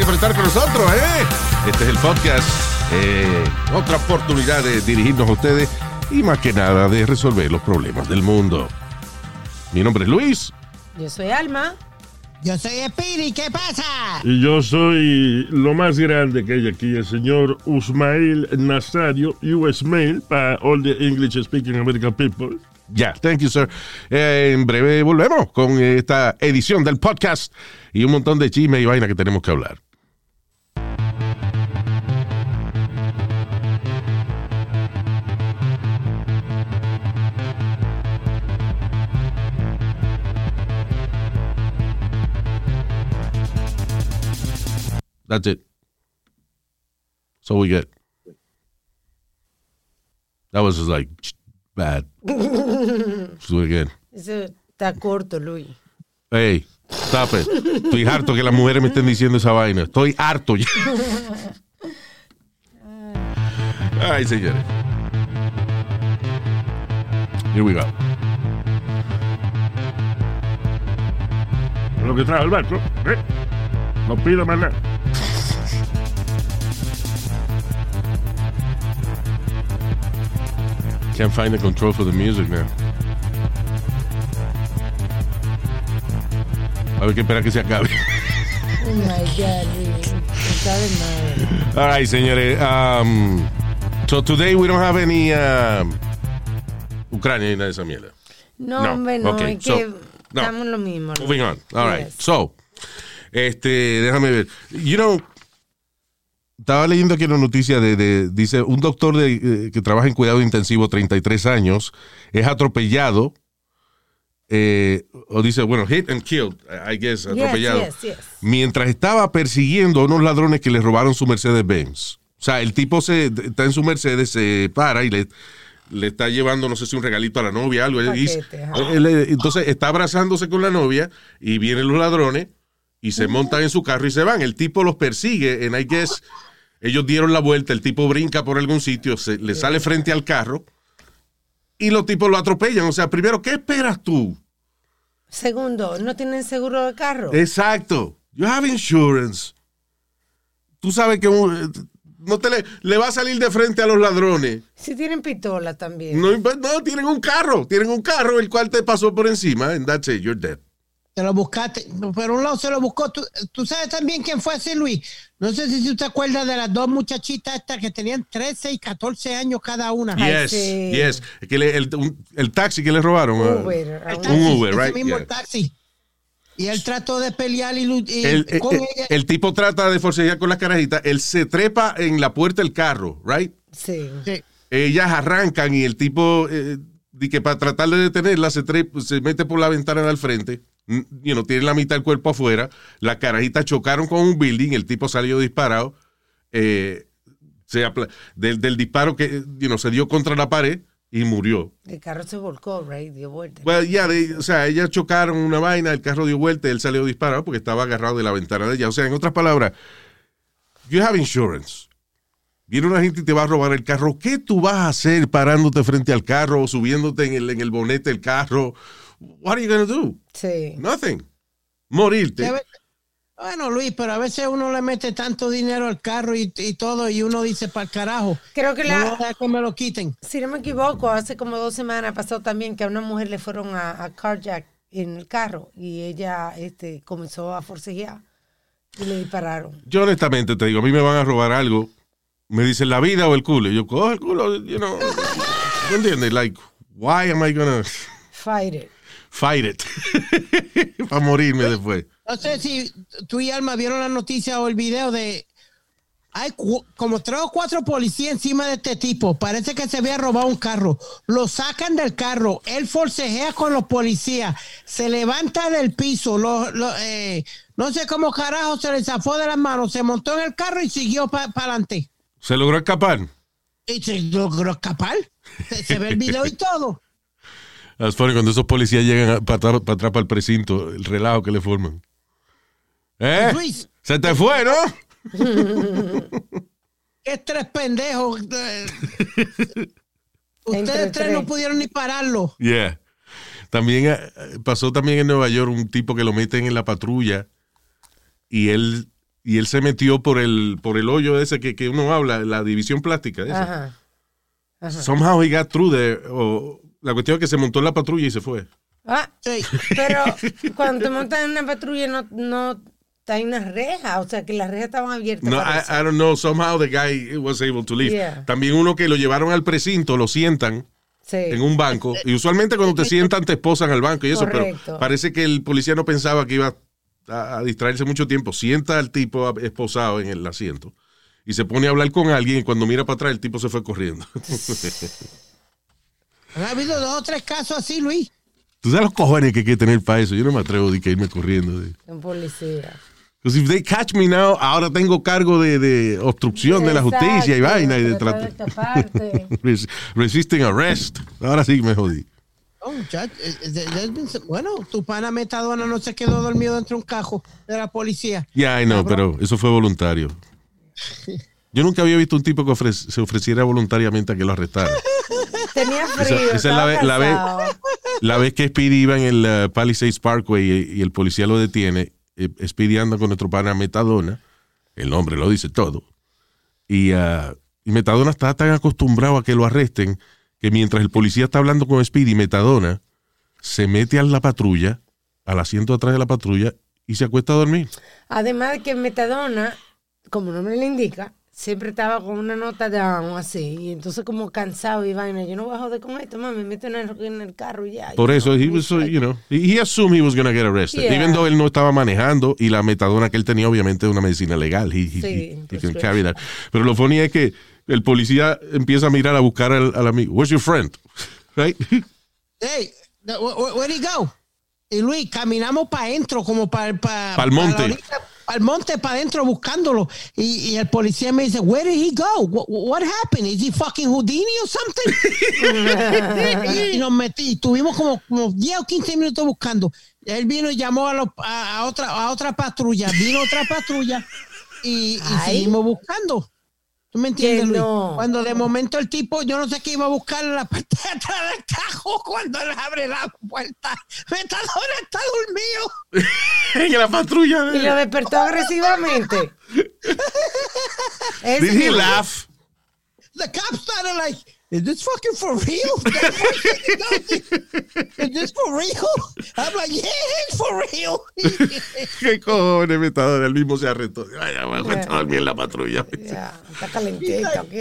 Gracias por estar con nosotros, ¿eh? Este es el podcast. eh, otra oportunidad de dirigirnos a ustedes y más que nada de resolver los problemas del mundo. Mi nombre es Luis. Yo soy Alma. Yo soy Espiri, ¿qué pasa? Y yo soy lo más grande que hay aquí, el señor Usmail Nazario, US Mail, para all the English speaking American people. Ya, thank you, sir. Eh, en breve volvemos con esta edición del podcast y un montón de chisme y vaina que tenemos que hablar. That's it. So we get. That was just like bad. Let's do it again. Eso está corto, Luis. Hey, stop it. Estoy harto que las mujeres me estén diciendo esa vaina. Estoy harto ya. Ay, señores. Here we go. Lo que trajo el barco, ¿eh? No pido más nada. Can't find the control for the music now. A ver que espera que se acabe. Oh my God, Luis. Está de madre. All right, señores. Um, so today we don't have any um, Ucrania de esa mierda. No, No, hombre, no. okay, es so, que no. estamos lo mismo. Moving on. All right. Yes. So, este, déjame ver. You know, estaba leyendo aquí una noticia de, de- dice, un doctor de, eh, que trabaja en cuidado intensivo, 33 años, es atropellado, eh, o dice, bueno, hit and killed, I guess, atropellado, yes, yes. mientras estaba persiguiendo a unos ladrones que le robaron su Mercedes-Benz. O sea, el tipo se, está en su Mercedes, se para y le, le está llevando, no sé si un regalito a la novia, algo. Paquete, él, eh, entonces está abrazándose con la novia y vienen los ladrones y se montan en su carro y se van. El tipo los persigue, en I guess, ellos dieron la vuelta, el tipo brinca por algún sitio, se, le sale frente al carro y los tipos lo atropellan. O sea, primero, ¿qué esperas tú? Segundo, ¿no tienen seguro de carro? Exacto. You have insurance. Tú sabes que un- no te le, le va a salir de frente a los ladrones. Si tienen pistola también. No, no, tienen un carro, tienen un carro el cual te pasó por encima and that's it, you're dead. Te lo buscaste. Por un lado se lo buscó. Tú, tú sabes también quién fue ese, Luis. No sé si tú te acuerdas de las dos muchachitas estas que tenían 13 y 14 años cada una. Ay, yes, sí. yes. Que le- el, un- el taxi que le robaron. uh, Uber. El un- taxi, Un Uber, ese right, mismo yeah. taxi. Y él trató de pelear y, y el, con el- ella. el tipo trata de forcejear con las carajitas, él se trepa en la puerta del carro, right? Sí. Sí. Ellas arrancan y el tipo, eh, di que para tratar de detenerla, se, tre- se mete por la ventana del frente. Mm, You know, tiene la mitad del cuerpo afuera. Las carajitas chocaron con un building. El tipo salió disparado. eh, se del, del disparo que you know, se dio contra la pared y murió. El carro se volcó, right? Dio vuelta. Well, o sea, ellas chocaron una vaina, el carro dio vuelta y él salió disparado porque estaba agarrado de la ventana de ella. O sea, en otras palabras, you have insurance. Viene una gente y te va a robar el carro. ¿Qué tú vas a hacer parándote frente al carro o subiéndote en el, en el bonete del carro? What are you going to do? Sí. Nothing. Morirte. Bueno, Luis, pero a veces uno le mete tanto dinero al carro y, y todo y uno dice para el carajo. Creo que No la, dejar que me lo quiten. si no me equivoco, hace como dos semanas pasó también que a una mujer le fueron a, a carjack en el carro y ella este, comenzó a forcejear y le dispararon. Yo honestamente te digo, a mí me van a robar algo. Me dicen la vida o el culo. Y yo cojo el culo, you know. ¿No entiendes? Like, why am I gonna Fight it. Fight it? Para morirme después. No sé si tú y Alma vieron la noticia o el video de. Hay como tres o cuatro policías encima de este tipo. Parece que se había robado un carro. Lo sacan del carro. Él forcejea con los policías. Se levanta del piso. Lo- lo, eh, no sé cómo carajo se le zafó de las manos. Se montó en el carro y siguió para adelante. Se logró escapar. Y se logró escapar. Se, se ve el video y todo. Es funny cuando esos policías llegan para atrás para el precinto, el relajo que le forman. ¿Eh? Luis. Se te fue, ¿no? Qué tres pendejos. Ustedes tres tres. no pudieron ni pararlo. Yeah. También eh, pasó también en Nueva York un tipo que lo meten en la patrulla y él y él se metió por el por el hoyo ese que, que uno habla, la división plástica. esa. Ajá. Ajá. Somehow he got through there. o la cuestión es que se montó en la patrulla y se fue. Ah, pero cuando te montas en una patrulla no, no hay una reja, o sea que las rejas estaban abiertas. No. I, I don't know. Somehow the guy was able to leave. Yeah. También uno que lo llevaron al precinto, lo sientan Sí. en un banco. Y usualmente cuando te sientan te esposan al banco y eso, Correcto. pero parece que el policía no pensaba que iba a, a distraerse mucho tiempo. Sienta al tipo esposado en el asiento y se pone a hablar con alguien y cuando mira para atrás el tipo se fue corriendo. Han habido dos o tres casos así, Luis. Tú sabes los cojones que hay que tener para eso. Yo no me atrevo de que irme corriendo. de- Un policía. Because if they catch me now, ahora tengo cargo de, de obstrucción de la justicia y vaina y de tratar. Res- resisting arrest. Ahora sí me jodí. Oh, muchacho, eh, eh, bueno, tu pana Metadona no se quedó dormido dentro de un cajo de la policía. Ya, I know, pero eso fue voluntario. Yo nunca había visto un tipo que ofre- se ofreciera voluntariamente a que lo arrestaran. Tenía Esa- frío. esa es la estaba ve- la vez que Speedy iba en el uh, Palisades Parkway y, y el policía lo detiene, eh, Speedy anda con nuestro pana Metadona, el nombre lo dice todo, y, uh, y Metadona está tan acostumbrado a que lo arresten que mientras el policía está hablando con Speedy, Metadona se mete a la patrulla, al asiento atrás de la patrulla, y se acuesta a dormir. Además de que Metadona, como el nombre le indica, siempre estaba con una nota down así. Y entonces como cansado y vaina. Yo no voy a joder con esto, mami. Me meto en el, en el carro y ya. Por eso, know, he was, so, you know, he assumed he was going to get arrested. Yeah. Even though él no estaba manejando y la metadona que él tenía obviamente es una medicina legal. He, he- Sí, he- he can prescription. carry that. Pero lo funny es que el policía empieza a mirar a buscar al, al amigo. Where's your friend? Right? Hey, the- wh- wh- where'd he go? Y Luis, caminamos para adentro, como para Pa'l monte. Para el monte, para adentro, buscándolo. Y, y el policía me dice, Where did he go? What, what happened? Is he fucking Houdini or something? y, y nos metí. Tuvimos como, como 10 o 15 minutos buscando. Y él vino y llamó a, los- a, a otra, a otra patrulla. Vino otra patrulla y, y seguimos buscando. ¿Tú me entiendes, Luis? no. Cuando de momento el tipo, yo no sé qué iba a buscar en la parte de atrás del cajo cuando él abre la puerta. Metadona está dormido. en la patrulla. Y lo despertó agresivamente. Did he laugh? The cops started like, is this fucking for real? is this for real? I'm like, yeah, it's for real. ¿Qué cojones, metadona? El mismo se arrestó. Ay, ya me acuesto a dormir en la patrulla. Ya, está calentita, ok.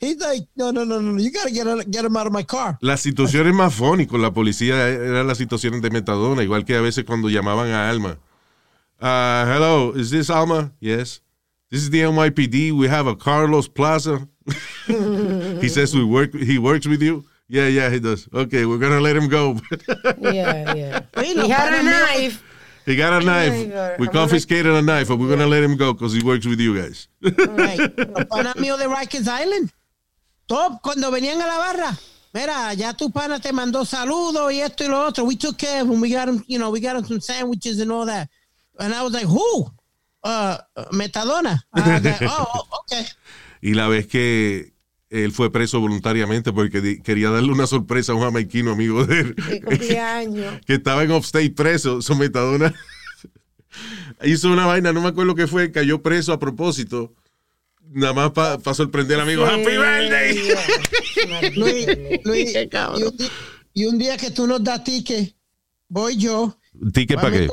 He's like, no, no, no, no, you gotta get, out- get him out of my car. Las situaciones más funny con la policía eran las situaciones de metadona, igual que a veces cuando llamaban a Alma. Uh, hello, is this Alma? Yes. This is the NYPD. We have a Carlos Plaza. He says we work. He works with you. Yeah, yeah, he does. Okay, we're gonna let him go. Yeah, yeah. He had a knife. he got a knife. We confiscated a knife, but we're gonna let him go because he works with you guys. Right. Los panas míos de Rikers Island. Top, cuando venían a la barra. Mira, ya tu pana te mandó saludos y esto y lo otro. We took care of him. We got him, you know, we got him some sandwiches and all that. And I was like, who? Uh, Metadona. Like, oh, oh, okay. Y la vez que él fue preso voluntariamente porque quería darle una sorpresa a un jamaiquino amigo de él. De cumpleaños. que estaba en upstate preso, su metadona. Hizo una vaina, no me acuerdo qué fue, cayó preso a propósito. Nada más para sorprender al amigo. ¡Happy birthday! Luis, Luis, y, un día, y un día que tú nos das ticket, voy yo. ¿Ticket pa' para qué?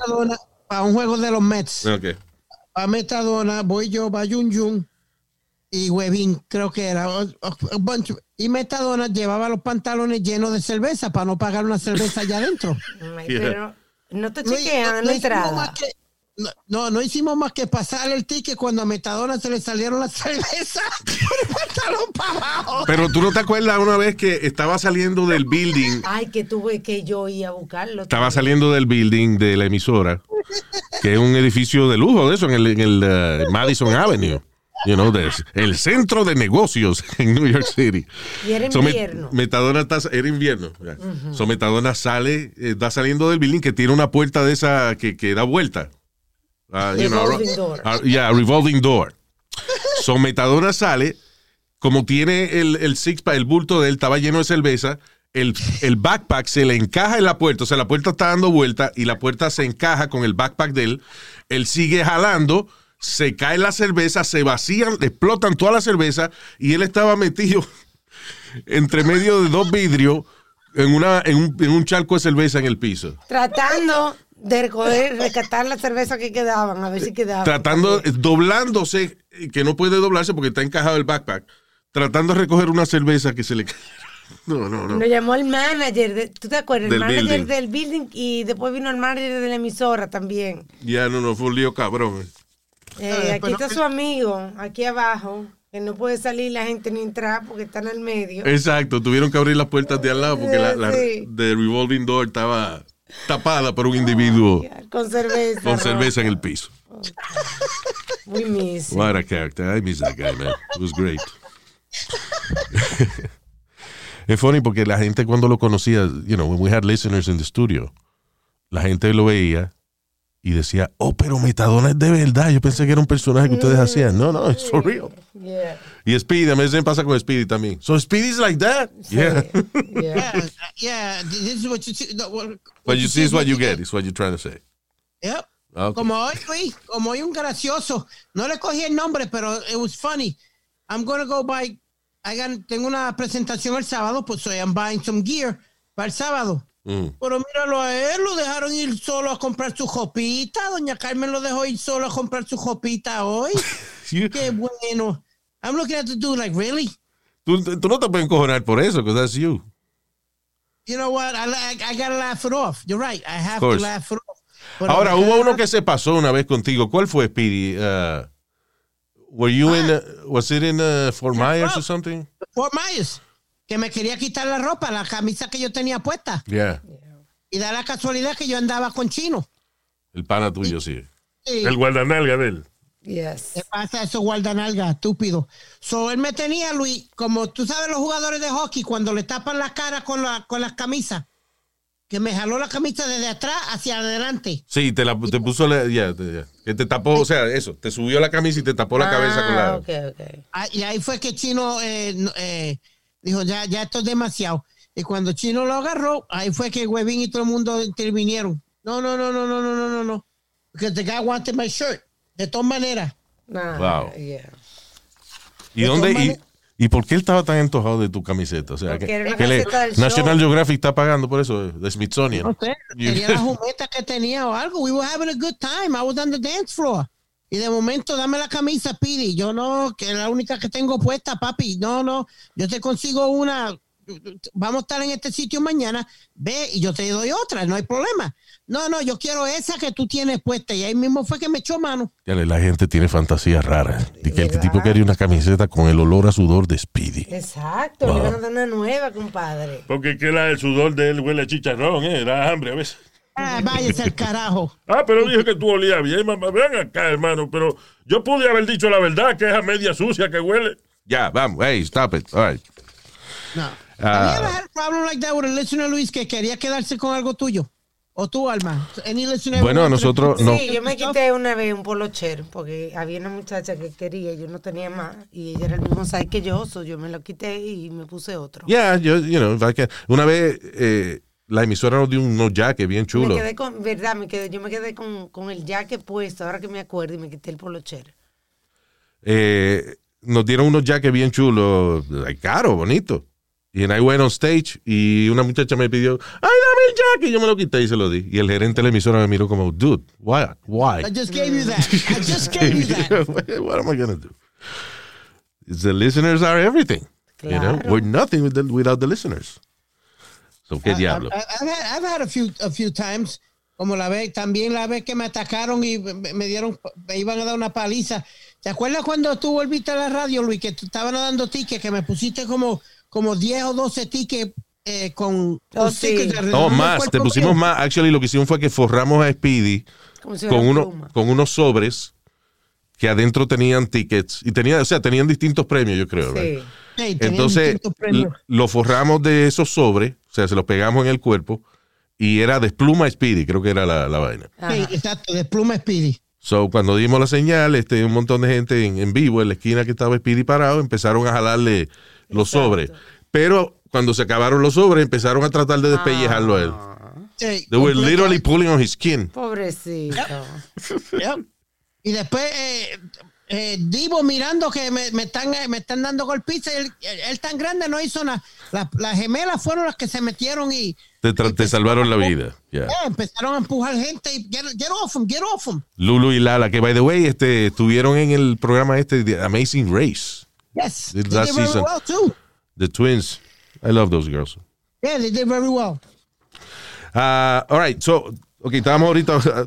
Para un juego de los Mets. Ok. a Metadona, voy yo, va Yun Yun y Webin, creo que era. bunch y Metadona llevaba los pantalones llenos de cerveza para no pagar una cerveza allá adentro. Ay. Pero no te No, chequean no la hicimos más entrada. que- no, no, no hicimos más que pasar el ticket cuando a Metadona se le salieron las cervezas por el pantalón para abajo. Pero tú no te acuerdas una vez que estaba saliendo del building, Ay, que tuve que yo ir a buscarlo. estaba también. saliendo del building de la emisora, que es un edificio de lujo de eso, en el, en el eh, Madison Avenue. You know, el centro de negocios en New York City. Y era So, invierno. Metadona está, era invierno. So, Metadona sale, eh, está saliendo del building que tiene una puerta de esa que, que da vuelta. Ah, you know, Revolving door. ah, yeah, revolving door. So, Metadona sale, como tiene el, el six pack, el bulto de él estaba lleno de cerveza, el, el backpack se le encaja en la puerta, o sea, la puerta está dando vuelta y la puerta se encaja con el backpack de él. Él sigue jalando, se cae la cerveza, se vacían, explotan toda la cerveza y él estaba metido entre medio de dos vidrios en, una, en, un, en un charco de cerveza en el piso. Tratando de recoger, rescatar la cerveza que quedaban, a ver si quedaban. Tratando, doblándose, que no puede doblarse porque está encajado el backpack, tratando de recoger una cerveza que se le cae. No, no, no. Nos llamó el manager, de- ¿tú te acuerdas? Del el manager building. del building y después vino el manager de la emisora también. Ya no, no, fue un lío cabrón. Eh, aquí está su amigo, aquí abajo, que no puede salir la gente ni entrar porque está en el medio. Exacto, tuvieron que abrir las puertas de al lado porque la, la Sí. de revolving door estaba tapada por un individuo Con cerveza. con cerveza en el piso. We miss. him. What a character. I miss that guy, man. It was great. es funny porque la gente cuando lo conocía, you know, when we had listeners in the studio, la gente lo veía y decía, oh, pero Metadona es de verdad. Yo pensé que era un personaje que ustedes hacían. No, no, it's for real. Yeah. Y Speedy, a veces me pasa con Speedy también. So Speedy's like that? Yeah. Yeah. Yeah, yeah, this is what you see. no, what- What you see is what you get, is what you're trying to say. Yep. Okay. Como hoy, Luis, como hoy un gracioso. No le cogí el nombre, pero it was funny. I'm gonna go buy. I got- tengo una presentación el sábado, pues so I'm buying some gear para el sábado. Mm. Pero míralo a él, lo dejaron ir solo a comprar su jopita. Doña Carmen lo dejó ir solo a comprar su jopita hoy. You- Qué bueno. I'm looking at the dude like, really? tú, tú no te puedes encojonar por eso, because that's you. You know what? I, I, I gotta laugh it off. You're right. I have to laugh it off. Ahora, hubo uno que se pasó una vez contigo. ¿Cuál fue, Speedy? Uh, were you in, uh, was it in uh, Fort Myers or something? Fort Myers, que me quería quitar la ropa, la camisa que yo tenía puesta. Yeah. Y da la casualidad que yo andaba con chino. El pana tuyo, sí. Sí. El guardanalga de él. Yes. ¿Qué pasa eso, guardanalga, estúpido? So, él me tenía, Luis, como tú sabes los jugadores de hockey, cuando le tapan la cara con, la, con las camisas, que me jaló la camisa desde atrás hacia adelante. Sí, te, la, te puso, la, ya, te- ya. que te tapó, o sea, eso, te subió la camisa y te tapó la cabeza con la... Ah, ok, ok. Ah, Y ahí fue que Chino eh, eh, dijo, ya, ya esto es demasiado. Y cuando Chino lo agarró, ahí fue que Webin y todo el mundo intervinieron. No, no, no, no, no, no, no, no, no. Because the guy wanted my shirt. De todas maneras. Nah, Wow. yeah. ¿Y dónde? Y, ¿Y por qué él estaba tan antojado de tu camiseta? O sea, Porque que, le- show. National Geographic está pagando por eso, de Smithsonian. No sé, tenía la jumeta que tenía o algo. We were having a good time. I was on the dance floor. Y de momento, dame la camisa, Pidi. Yo no, que es la única que tengo puesta, papi. No, no, yo te consigo una. Vamos a estar en este sitio mañana. Ve y yo te doy otra, no hay problema. No, no, yo quiero esa que tú tienes puesta. Y ahí mismo fue que me echó mano. Ya le- La gente tiene fantasías raras. De que el ¿Verdad? tipo quería una camiseta con el olor a sudor de Speedy. Exacto, le van a dar una nueva, compadre. Porque que la, el sudor de él huele a chicharrón, ¿eh? Era hambre a veces. Ah, váyase al carajo. Ah, pero dije que tú olías bien, mamá. Ven acá, hermano. Pero yo pude haber dicho la verdad, que es a media sucia que huele. Ya, vamos. Hey, stop it. All right. No. Ah. Have you ever had a problem like that with a listener, Luis, que quería quedarse con algo tuyo? ¿O tú, Alma? Bueno, nosotros no. Sí, yo me quité una vez un polocher porque había una muchacha que quería, yo no tenía más y ella era el mismo size que yo, so yo me lo quité y me puse otro. Ya, yo, you know, Una vez eh, la emisora nos dio unos jackets bien Me chulos. quedé con, verdad, me quedé, yo me quedé con, con el jacket puesto, ahora que me acuerdo, y me quité el polocher. Eh, nos dieron unos jackets bien chulos, caro, bonito. Y en I went on stage y una muchacha me pidió, ay, dame el jacket. Y yo me lo quité y se lo di. Y el gerente de la emisora me miró como, dude, why? Why? I just gave you that. I just gave you that. what am I going to do? It's the listeners are everything. You know, Claro. we're nothing without the listeners. So, ¿qué diablo? I, I've, had, I've had a few, a few times, como la vez, también la vez que me atacaron y me, me dieron, me iban a dar una paliza. ¿Te acuerdas cuando tú volviste a la radio, Luis, que tú estaban dando tickets, que me pusiste como, como 10 o 12 tickets eh, con, con Oh, sí. No, del más, te pusimos más. Actually, lo que hicimos fue que forramos a Speedy si con, uno, pluma. con unos sobres que adentro tenían tickets y tenía, o sea, tenían distintos premios, yo creo. Sí. tenían Entonces, lo forramos de esos sobres, sea, se los pegamos en el cuerpo y era despluma Speedy, creo que era la, la vaina. Ajá. Sí, exacto, de pluma Speedy. So, cuando dimos la señal, este, un montón de gente en, en vivo en la esquina que estaba Speedy parado, empezaron a jalarle los Exacto. sobres. Pero cuando se acabaron los sobres, empezaron a tratar de despellejarlo a él. Sí, They were literally pulling on his skin. Pobrecito. Yep. Y después eh, eh, Divo mirando que me, me están, eh, me están dando golpizas. Él, él- él tan grande no hizo nada. La- Las gemelas fueron las que se metieron y Te, tra- te salvaron la vida. Yeah. empezaron a empujar gente y get, get off him, get off him. Lulu y Lala, que by the way, este, estuvieron en el programa este de Amazing Race, Yes, they did very season. well too. The Twins. I love those girls. Yeah, they did very well. Ah, all right, so, ok, estábamos ahorita ah,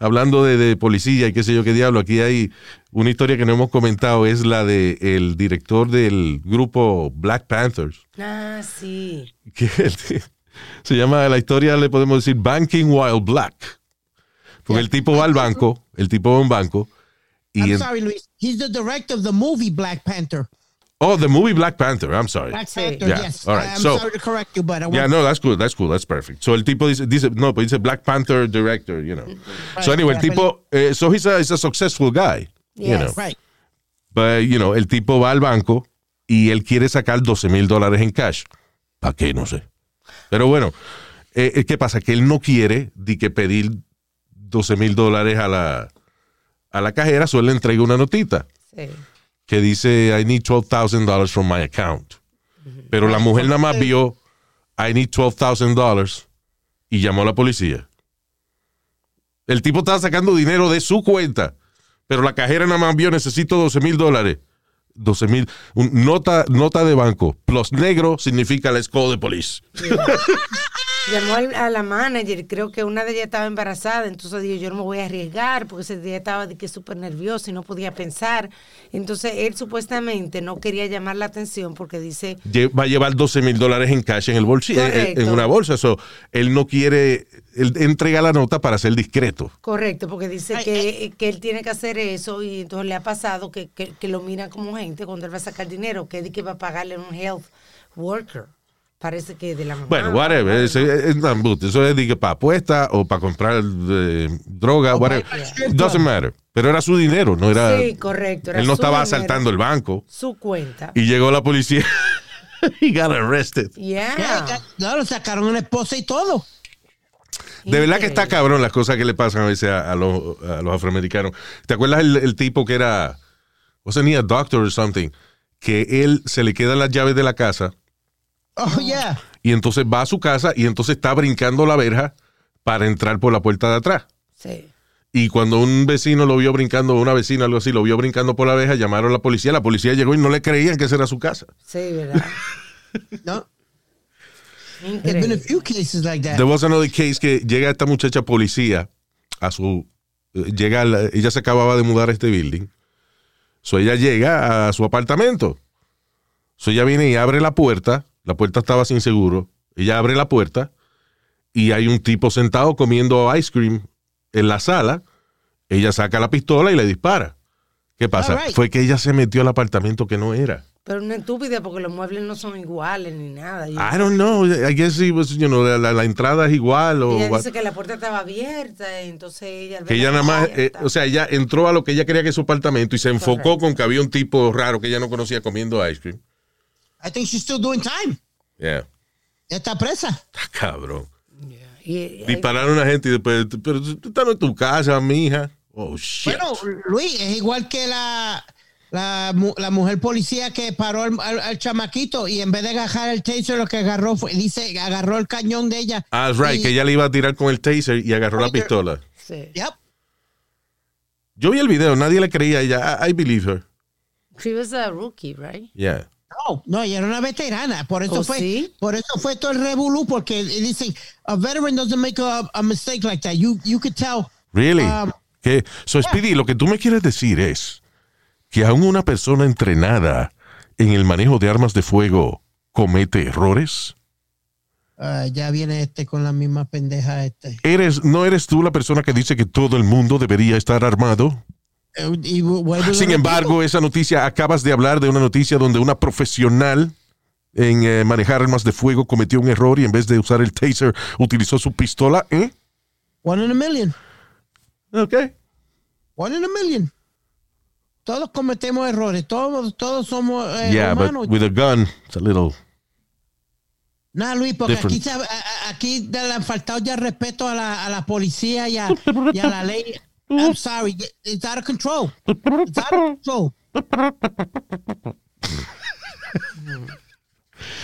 hablando de, de policía y qué sé yo qué diablo. Aquí hay una historia que no hemos comentado, es la de el director del grupo Black Panthers, Ah, sí. que se llama, la historia le podemos decir Banking While Black. Porque el tipo va al banco, el tipo va a un banco, y I'm sorry, Luis. He's the director of the movie Black Panther. Oh, the movie Black Panther, I'm sorry. Black. Panther, Yeah, yes. all right, I'm so- sorry to correct you, but I Yeah, no, that's cool, that's cool, that's perfect. So el tipo dice, dice no, pues dice Black Panther director, you know. so anyway, el tipo, eh, so he's a, he's a successful guy, you Yes. know. right. But, you know, el tipo va al banco y él quiere sacar 12 mil dólares en cash. ¿Para qué? No sé. Pero bueno, eh, eh, ¿qué pasa? Que él no quiere de que pedir 12 mil dólares a la, a la cajera, solo le entrega una notita Sí. Que dice, I need $12,000 from my account. Pero la mujer nada más vio, I need $12,000 y llamó a la policía. El tipo estaba sacando dinero de su cuenta, pero la cajera nada más vio, necesito 12 mil dólares. 12 mil, nota, nota de banco, plus negro significa let's call the police. Llamó al- a la manager, creo que una de ellas estaba embarazada, entonces dijo, yo no me voy a arriesgar, porque ese día estaba de que súper nerviosa y no podía pensar. Entonces él supuestamente no quería llamar la atención porque dice, Va a llevar 12 mil dólares en cash en el bolsillo, en, Correcto. en una bolsa. So, él no quiere, él entrega la nota para ser discreto. correcto, porque dice Ay, que, que él tiene que hacer eso y entonces le ha pasado que, que, que lo miran como gente cuando él va a sacar dinero, que es de que va a pagarle a un health worker. Parece que de la mamá. Bueno, whatever. Es, es un embuste. Eso es de para apuesta o para comprar eh, droga, whatever. para- Doesn't matter. Pero era su dinero, no era. Sí, correcto. era Él no estaba dinero, asaltando el banco. Su cuenta. Y llegó la policía. He got arrested. Yeah. Lo sacaron una esposa y todo. De verdad que está cabrón las cosas que le pasan a veces a, a los, a los afroamericanos. ¿Te acuerdas el, el tipo que era, wasn't he a doctor or something? Que él se le quedan las llaves de la casa Oh, yeah. y entonces va a su casa y entonces está brincando la verja para entrar por la puerta de atrás. Sí. Y cuando un vecino lo vio brincando, una vecina, algo así, lo vio brincando por la verja, llamaron a la policía. La policía llegó y no le creían que esa era su casa. Sí, ¿verdad? No. There's been a few cases like that. There was another case que llega esta muchacha policía a su. eh, Llega, a la- ella se acababa de mudar a este building. So ella llega a su apartamento. So ella viene y abre la puerta. La puerta estaba sin seguro. Ella abre la puerta y hay un tipo sentado comiendo ice cream en la sala. Ella saca la pistola y le dispara. ¿Qué pasa? Right. Fue que ella se metió al apartamento que no era. Pero una estúpida porque los muebles no son iguales ni nada. I don't know. I guess it was, you know, la, la- la entrada es igual o ella what- dice que la puerta estaba abierta, entonces ella... que ella la nada más, eh, o sea, ella entró a lo que ella quería que es su apartamento y se enfocó Correcto. con que había un tipo raro que ella no conocía comiendo ice cream. I think she's still doing time. Yeah. Ya Está presa. Está cabrón. y- y- Dispararon a una gente y después, pero tú estás en tu casa, mija. Oh, shit. Bueno, Luis, es igual que la, la, mu- la mujer policía que paró al, al- al chamaquito y en vez de agarrar el taser, lo que agarró fue, dice, agarró el cañón de ella. ah, right, Y- que ella le iba a tirar con el taser y agarró la pistola. sí. Yep. Yo vi el video, nadie le creía a ella. I, I believe her. She was a rookie, right? Yeah. No, no, ella era una veterana. Por eso ¿Oh, fue, sí? por eso fue todo el revolú, porque dicen, a veteran doesn't make a, a mistake like that. You, you could tell. Really? Um, que, so, Speedy, lo que tú me quieres decir es que aún una persona entrenada en el manejo de armas de fuego comete errores. ah, ya viene este con la misma pendeja este. ¿Eres, ¿No eres tú la persona que dice que todo el mundo debería estar armado? Eh, y y Sin embargo, esa noticia, acabas de hablar de una noticia donde una profesional en eh, manejar armas de fuego cometió un error y en vez de usar el taser utilizó su pistola. ¿eh? One in a million. Ok. One in a million. Todos cometemos errores. Todos, todos somos eh, yeah, humanos. but with a gun, it's a little. Nah, Luis, porque Different. aquí, aquí le han faltado ya respeto a la, a la policía y a, y a la ley. I'm sorry, it's out of control. It's out of control.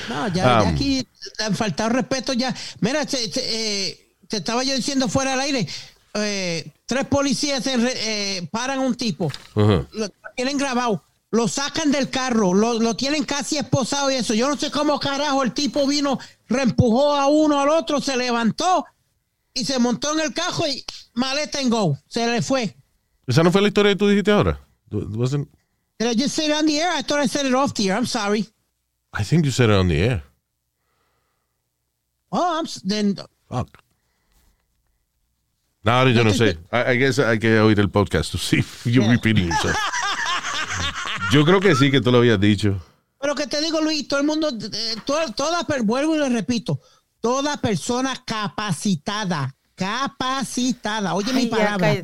No, ya, ya Um. aquí han faltado respeto ya. Mira, te, te, eh, te estaba yo diciendo fuera del aire. eh, tres policías se eh, paran a un tipo Ajá. lo tienen grabado, lo sacan del carro, lo, lo tienen casi esposado y eso. Yo no sé cómo carajo el tipo vino, reempujó a uno al otro, se levantó y se montó en el carro y maleta en go. Se le fue. Esa no fue la historia que tú dijiste ahora. Wasn't- Did I just say it on the air? I thought I said it off the air. I'm sorry. I think you said it on the air. Oh, I'm, then, Fuck. No, yo no sé. I, I guess hay que oír el podcast to see if you're repeating yourself. Yo creo que sí que tú lo habías dicho. pero que te digo, Luis, todo el mundo, eh, toda, toda per- vuelvo y le repito, toda persona capacitada, capacitada, oye mi Ay, ya, palabra.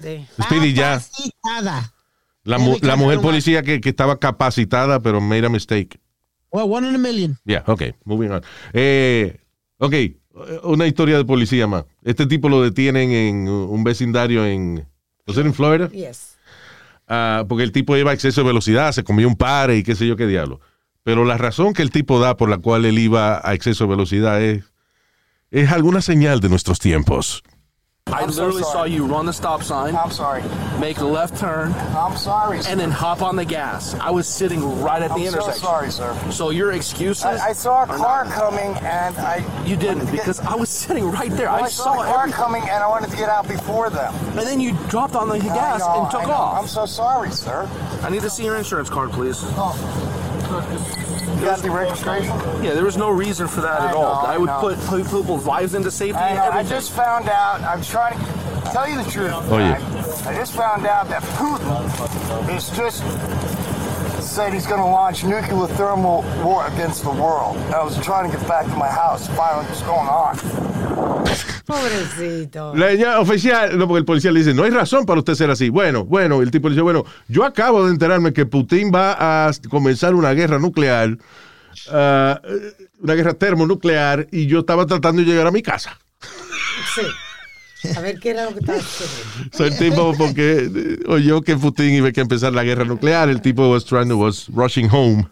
Speedy, ya. capacitada. La, mu- la mujer policía que, que estaba capacitada, pero made a mistake. Well, one in a million. Yeah, ok, moving on. Eh, ok, una historia de policía más. Este tipo lo detienen en un vecindario en. ¿No en Florida? Yes. Ah, porque el tipo iba a exceso de velocidad, se comió un pare y qué sé yo qué diablo. Pero la razón que el tipo da por la cual él iba a exceso de velocidad es, es alguna señal de nuestros tiempos. I literally saw you run the stop sign, I'm sorry. make a left turn, I'm sorry. and then hop on the gas. I was sitting right at the I'm so intersection. sorry, sir. So your excuses? I, I saw a car not- coming and I. You didn't wanted get- because I was sitting right there. Well, I I saw saw the car everything. coming and I wanted to get out before them. And then you dropped on the gas know, and took off. I'm so sorry, sir. I need to see your insurance card, please. You got the registration? Yeah, there was no reason for that I at all. know, I I would know. put put people's lives into safety I, know, I just found out. I'm trying to tell you the truth. Oh, yeah. I, I just found out that Putin is just said he's going to launch nuclear thermal war against the world. I was trying to get back to my house, Finally, out what's going on. Pobrecito. La ya oficial, no, porque el policía le dice, no hay razón para usted ser así. Bueno, bueno, el tipo le dice, bueno, yo acabo de enterarme que Putin va a comenzar una guerra nuclear, ah, una guerra termonuclear, y yo estaba tratando de llegar a mi casa. Sí. A ver qué era lo que estaba haciendo. So, el tipo, porque eh, oyó que Putin iba a empezar la guerra nuclear, el tipo was trying to, was rushing home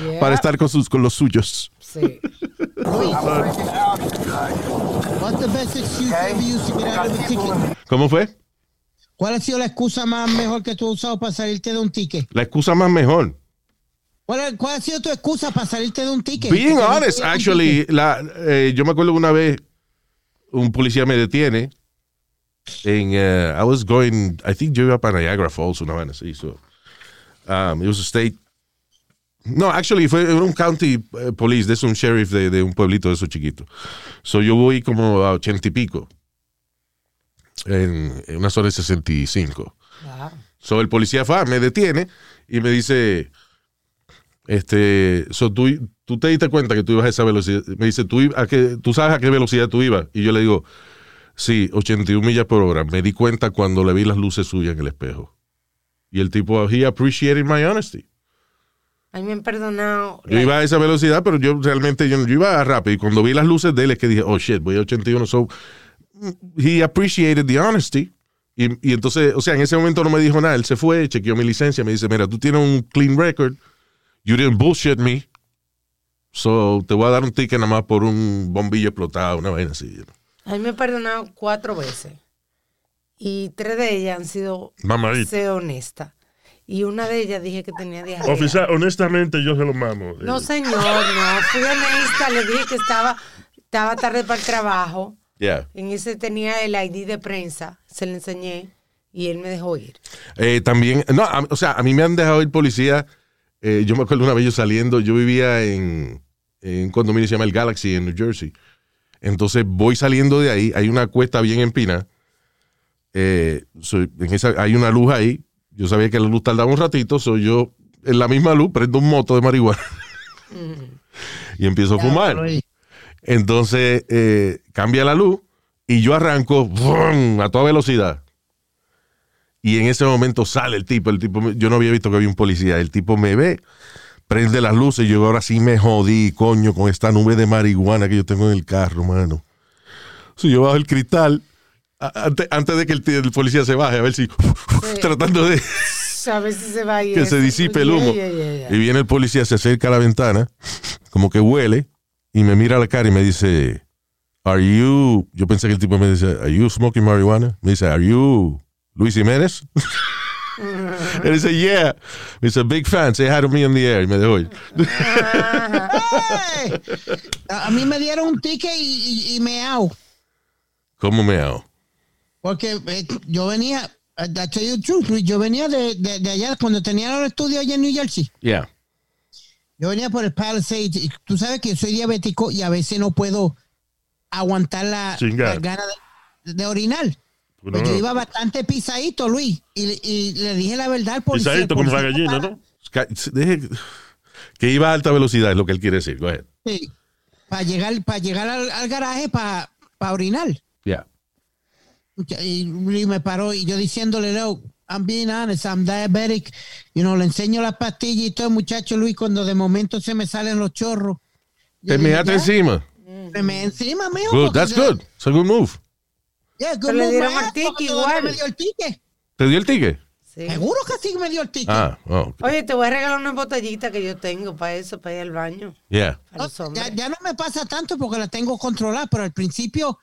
Yeah. para estar con, sus, con los suyos. Sí. ¿Cómo fue? ¿Cuál ha sido la excusa más mejor que tú has usado para salirte de un ticket? La excusa más mejor. ¿Cuál, ha- cuál ha sido tu excusa para salirte de un ticket? Being honest, actually, la, eh, yo me acuerdo una vez un policía me detiene en, eh, I was going, I think yo iba para Niagara Falls, una vaina así, so, um, it was a state, no, actually fue un county eh, police, de eso, un sheriff de, de un pueblito de esos chiquitos. So yo voy como a ochenta y pico, en, en una zona de 65. Wow. So el policía fue, me detiene y me dice, este, so tú, tú te diste cuenta que tú ibas a esa velocidad. Me dice, ¿Tú, a qué, tú sabes a qué velocidad tú ibas. Y yo le digo, sí, 81 millas por hora. Me di cuenta cuando le vi las luces suyas en el espejo. Y el tipo, he appreciated my honesty. A mí me han perdonado. Yo iba a esa velocidad, pero yo realmente yo, yo iba rápido. Y cuando vi las luces de él es que dije, oh shit, voy a 81. So, he appreciated the honesty. Y, y entonces, o sea, en ese momento no me dijo nada. Él se fue, chequeó mi licencia, me dice, mira, tú tienes un clean record. You didn't bullshit me. So, te voy a dar un ticket nada más por un bombillo explotado, una vaina así. A mí me han perdonado cuatro veces. Y tres de ellas han sido, Mamadita. sé honesta. Y una de ellas dije que tenía diarrea. Oficial, honestamente yo se lo mamo. No, Eh, señor, no. Fui honesta, le dije que estaba, estaba tarde para el trabajo. Yeah. En ese tenía el ID de prensa, se lo enseñé y él me dejó ir. Eh, también, no, a- o sea, a mí me han dejado ir policía. eh, yo me acuerdo una vez yo saliendo, yo vivía en, en un condominio que se llama el Galaxy en New Jersey. Entonces voy saliendo de ahí, hay una cuesta bien empina. eh, so- en esa, hay una luz ahí, yo sabía que la luz tardaba un ratito, soy yo en la misma luz prendo un moto de marihuana y empiezo a fumar. Entonces eh, cambia la luz y yo arranco a toda velocidad. Y en ese momento sale el tipo, el tipo, yo no había visto que había un policía, el tipo me ve, prende las luces y yo ahora sí me jodí, coño, con esta nube de marihuana que yo tengo en el carro, mano. Si yo bajo el cristal, antes, antes de que el, el policía se baje, a ver si, tratando de A ver si se va a ir. que se disipe el humo. yeah, yeah, yeah. Y viene el policía, se acerca a la ventana, como que huele, y me mira a la cara y me dice, Are you, yo pensé que el tipo me dice, Are you smoking marijuana? Me dice, Are you Luis Jiménez? y dice, Yeah. Me dice, Big fan, say hi to me on the air. Y me dejó ir. ¡Ey! A a mí me dieron un ticket y, y, y me hago. ¿Cómo me hago? Porque eh, yo venía, eh, tell you the truth, Luis, yo venía de, de, de allá cuando tenía los estudios allá en New Jersey. Yeah. Yo venía por el Palisades y tú sabes que yo soy diabético y a veces no puedo aguantar la, la gana de, de orinar. Pues yo iba bastante pisadito, Luis, y, y le dije la verdad policía. Pisadito como la gallina, para- ¿no? Deje- que iba a alta velocidad, es lo que él quiere decir. Go ahead. Sí, para llegar, para llegar al, al garaje para orinar. Yeah. Y, y me paró y yo diciéndole, no, I'm being honest, I'm diabetic. You know, le enseño las pastillas y todo, muchacho Luis, cuando de momento se me salen los chorros. Te "Ya". encima. Se me encima, mijo. Good, that's good. It's a good move. Yeah, good Pero le move, dieron el todavía igual. me dio el ticket. ¿Te dio el ticket? Sí. Seguro que sí me dio el ticket. Ah, oh, ok. Oye, te voy a regalar una botellita que yo tengo para eso, para ir al baño. Yeah. Para los No, hombres. ya, ya no me pasa tanto porque la tengo controlada, pero al principio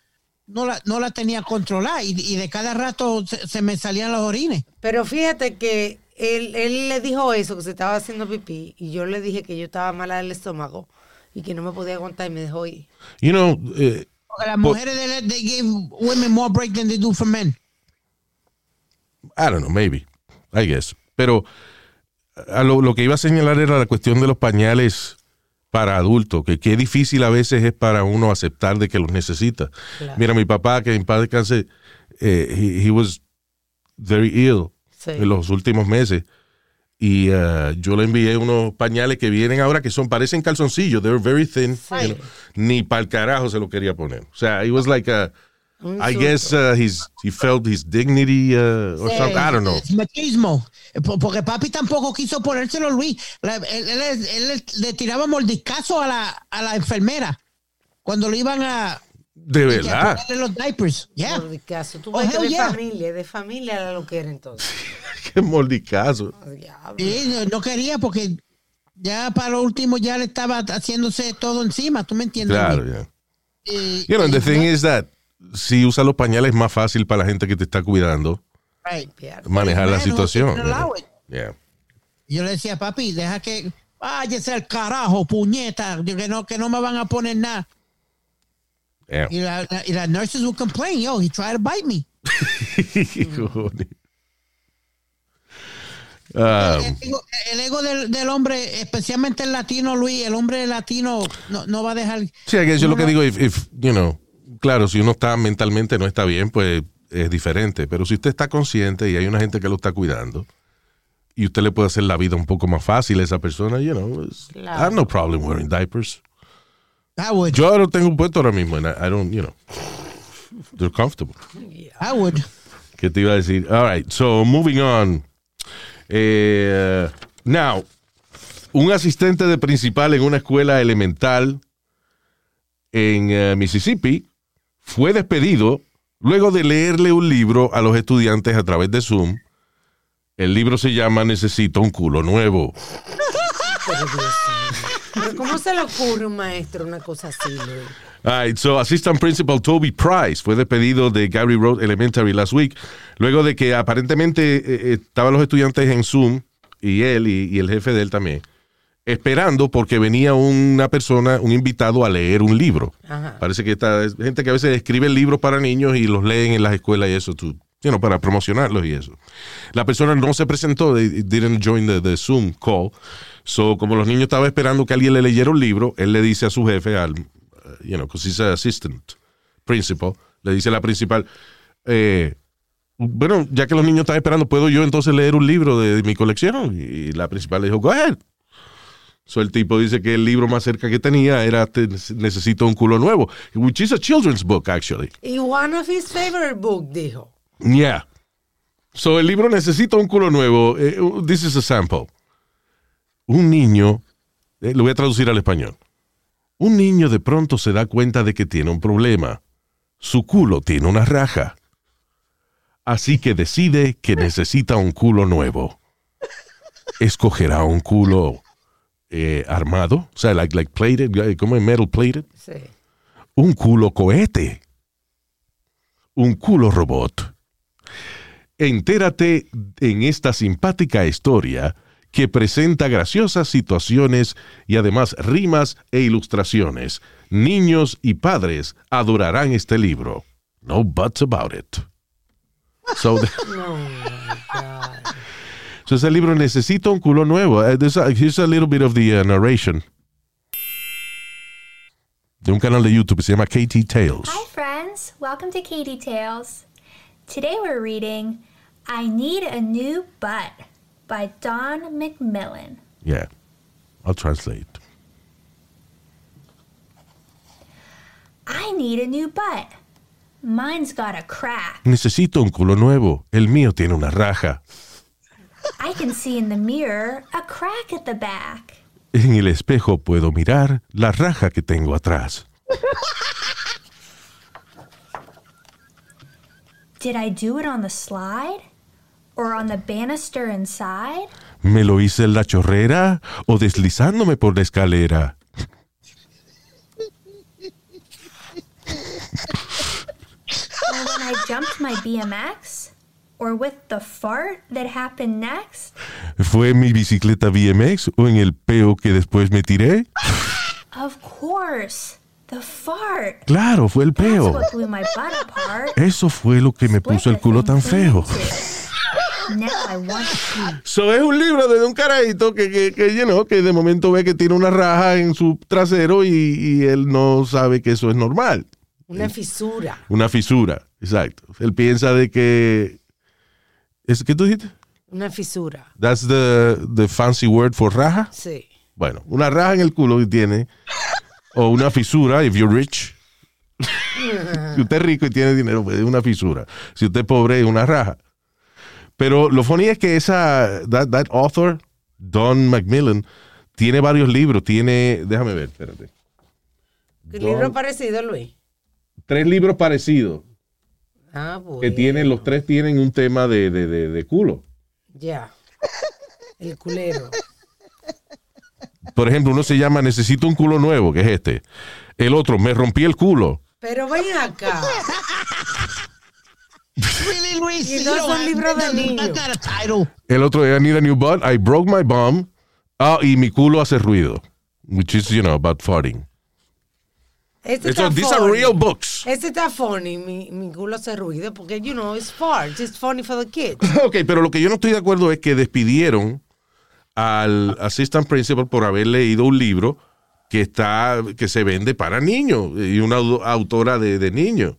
no la, no la tenía controlada y, y de cada rato se, se me salían los orines. Pero fíjate que él, él le dijo eso, que se estaba haciendo pipí, y yo le dije que yo estaba mala del estómago y que no me podía aguantar y me dejó ir. You know, Porque las mujeres they, they give women more break than they do for men. I don't know, maybe. I guess. Pero a lo, lo que iba a señalar era la cuestión de los pañales para adultos, que qué difícil a veces es para uno aceptar de que los necesita. Claro. Mira, mi papá, que en paz descanse, eh, he, he was very ill Sí. en los últimos meses. Y uh, yo le envié unos pañales que vienen ahora que son, parecen calzoncillos, they're very thin. Sí. you know. Ni para el carajo se lo quería poner. O sea, it was like a, I susto. guess uh, his, he felt his dignity uh, or something. I don't know. Machismo. Po- Porque papi tampoco quiso ponérselo, Luis. La- él, él- él le tiraba mordiscazo a la, a la enfermera cuando le iban a, De a verdad. ponerle los diapers. Yeah. Por caso. Tú Oh, ves que de yeah. familia, de familia era lo que era entonces. Qué mordicazo. Oh. Sí, no, no quería porque ya para lo último ya le estaba haciéndose todo encima, ¿tú me entiendes? Claro, Luis? yeah. Y- You know, and the y- thing is that si usa los pañales es más fácil para la gente que te está cuidando Right. Manejar la situación. Yeah. Yo le decía, papi, deja que váyase al carajo, puñeta, que no, que no me van a poner nada. Yeah. Y la, la- y las nurses would complain, yo, he tried to bite me. Ah, el ego, el ego del, del hombre, especialmente el latino, Luis, el hombre latino no, no va a dejar. sí, que yo no, lo que digo, if, if, you know, claro, si uno está mentalmente no está bien, pues es diferente. Pero si usted está consciente y hay una gente que lo está cuidando y usted le puede hacer la vida un poco más fácil a esa persona, you know, I have no problem wearing diapers. I would, Yo lo tengo puesto ahora mismo and I, I don't, you know, they're comfortable. I would. ¿Qué te iba a decir? All right, so moving on. Eh, now, un asistente de principal en una escuela elemental en eh, Mississippi fue despedido luego de leerle un libro a los estudiantes a través de Zoom. El libro se llama Necesito un culo nuevo. Pero ¿cómo se le ocurre a un maestro una cosa así, Luis? All right, so Assistant Principal Toby Price fue despedido de Gary Road Elementary last week, luego de que aparentemente eh, eh, estaban los estudiantes en Zoom, y él y, y el jefe de él también, esperando porque venía una persona, un invitado a leer un libro. Ajá. Parece que esta es gente que a veces escribe libros para niños y los leen en las escuelas y eso, tú, you know, para promocionarlos y eso. La persona no se presentó, they didn't join the, the Zoom call. So, como los niños estaban esperando que alguien le leyera un libro, él le dice a su jefe, al, you know, because he's an assistant principal, le dice a la principal, eh, bueno, ya que los niños están esperando, ¿puedo yo entonces leer un libro de, de mi colección? Y la principal le dijo, go ahead. So el tipo dice que el libro más cerca que tenía era te- Necesito un culo nuevo, which is a children's book, actually. Y one of his favorite book, dijo. Yeah. So el libro Necesito un culo nuevo. eh, this is a sample. Un niño, eh, lo voy a traducir al español. Un niño de pronto se da cuenta de que tiene un problema. Su culo tiene una raja. Así que decide que necesita un culo nuevo. Escogerá un culo eh, armado, o sea, like, like plated, eh, como es metal plated. Sí. Un culo cohete. Un culo robot. Entérate en esta simpática historia que presenta graciosas situaciones y además rimas e ilustraciones. Niños y padres adorarán este libro. No buts about it. So, the- so ese libro necesita un culo nuevo. Uh, there's a- here's a little bit of the uh, narration. De un canal de YouTube que se llama KT Tales. Hi, friends. Welcome to Katie Tales. Today we're reading I Need a New Butt by Don McMillan. Yeah. I'll translate. I need a new butt. Mine's got a crack. Necesito un culo nuevo. El mío tiene una raja. I can see in the mirror a crack at the back. En el espejo puedo mirar la raja que tengo atrás. Did I do it on the slide? Or on the banister inside? ¿Me lo hice en la chorrera o deslizándome por la escalera? Or when I jumped my BMX? Or with the fart that happened next? ¿Fue en mi bicicleta BMX o en el peo que después me tiré? Of course, the fart. Claro, fue el That's peo. what blew my butt apart. Eso fue lo que me puso el culo tan feo. Now I want to So es un libro de un carajito que, que, que, you know, que de momento ve que tiene una raja en su trasero y, y él no sabe que eso es normal. Una fisura. Una fisura, exacto. Él piensa de que... ¿Es qué tú dijiste? Una fisura. That's the, the fancy word for raja. Sí. Bueno, una raja en el culo que tiene, o una fisura, if you're rich. si usted es rico y tiene dinero, pues es una fisura. Si usted es pobre, es una raja. Pero lo funny es que esa, that, that author, Don Macmillan, tiene varios libros. Tiene, déjame ver, espérate. ¿Qué libro parecido, Luis? Tres libros parecidos Ah, bueno. que tienen, los tres tienen un tema de, de, de, de culo. Ya. El culero. Por ejemplo, uno se llama Necesito un culo nuevo, que es este. El otro, Me rompí el culo. Pero ven acá. Really, Luis? Y no son libros de niños. El otro, I need a new butt. I broke my bum. Ah, y mi culo hace ruido. Which is, you know, about farting. Este So, está these are funny. real books. Este está funny, mi, mi culo hace ruido, porque, you know, it's farts. It's funny for the kids. Ok, pero lo que yo no estoy de acuerdo es que despidieron al assistant principal por haber leído un libro que está que se vende para niños y una au- autora de, de niños.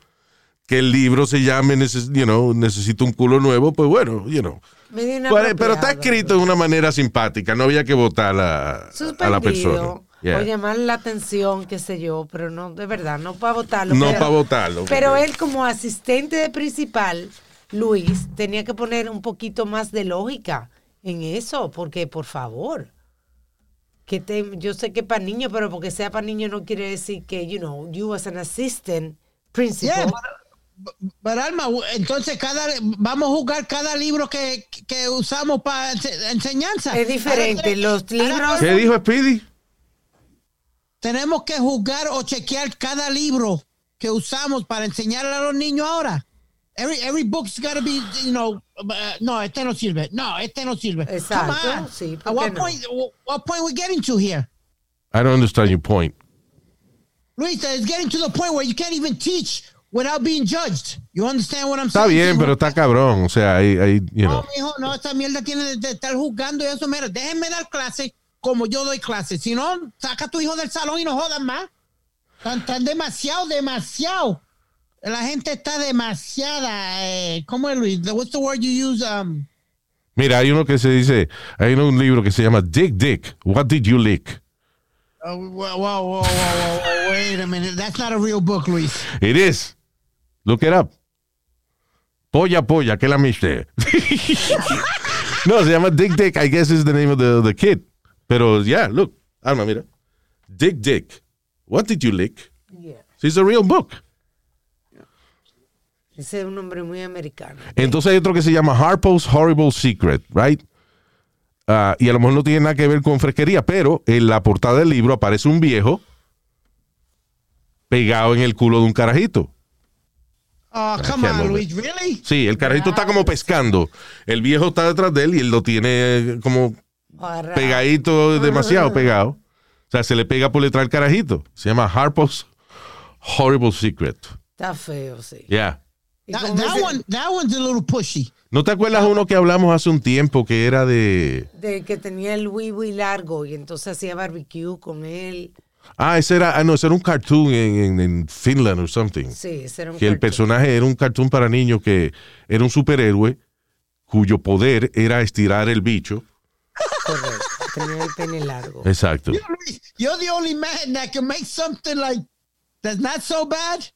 Que el libro se llame you know, Necesito un culo nuevo, pues bueno, you know. Pero, pero está escrito de una manera simpática, no había que votar a, la- a la persona. Yeah. O llamar la atención, qué sé yo, pero no, de verdad, no para votarlo. No para votarlo. Pero él como asistente de principal, Luis, tenía que poner un poquito más de lógica en eso, porque por favor, que te, yo sé que para niños, pero porque sea para niños no quiere decir que, you know, you as an assistant principal. Yeah, but, but Alma, entonces cada vamos a jugar cada libro que, que usamos para enseñanza. es diferente, los libros... ¿Qué dijo Speedy? Tenemos que jugar o chequear cada libro que usamos para enseñarle a los niños ahora. Every, every book's got to be, you know, uh, no, este no sirve. No, este no sirve. Exacto, Come on. sí, ¿por At what qué no? point, what point we getting to here? I don't understand your point. Luis, it's getting to the point where you can't even teach without being judged. You understand what I'm Está saying? bien, pero está cabrón. O sea, ahí, ahí, you know. No, mijo, no, esta mierda tiene de, estar jugando y eso. Mira, déjenme dar clase como yo doy clase. Si no, saca a tu hijo del salón y no jodan más. Están, están demasiado, demasiado. La gente está demasiada. Eh, ¿Cómo es, Luis? What's the word you use? Um, Mira, hay uno que se dice, hay un libro que se llama Dick Dick, What Did You Lick? whoa, whoa, whoa, whoa, wait a minute. That's not a real book, Luis. It is. Look it up. Polla Polla, que la miste. no, se llama Dick Dick, I guess is the name of the, the kid. Pero, yeah, look. Alma, mira. Dick Dick. What did you lick? Yeah. It's a real book. Ese es un nombre muy americano. Entonces hay otro que se llama Harpo's Horrible Secret, right? Ah, y a lo mejor no tiene nada que ver con fresquería, pero en la portada del libro aparece un viejo pegado en el culo de un carajito. Oh, come on, Luis. Really? Sí, el carajito está como pescando. El viejo está detrás de él y él lo tiene como. Pegadito, demasiado pegado. O sea, se le pega por detrás al carajito. Se llama Harpo's Horrible Secret. Está feo, sí. Yeah. That, one, that one's a little pushy. ¿No te acuerdas uno que hablamos hace un tiempo que era de... De que tenía el wiwi largo y entonces hacía barbecue con él. Ah, ese era, ah, no, ese era un cartoon en, en- en Finland or something. Sí, ese era un que el cartoon. personaje era un cartoon para niños que era un superhéroe cuyo poder era estirar el bicho. Correcto. Tenía el pene largo. Exacto. You're the only man that can make something like that's not so bad.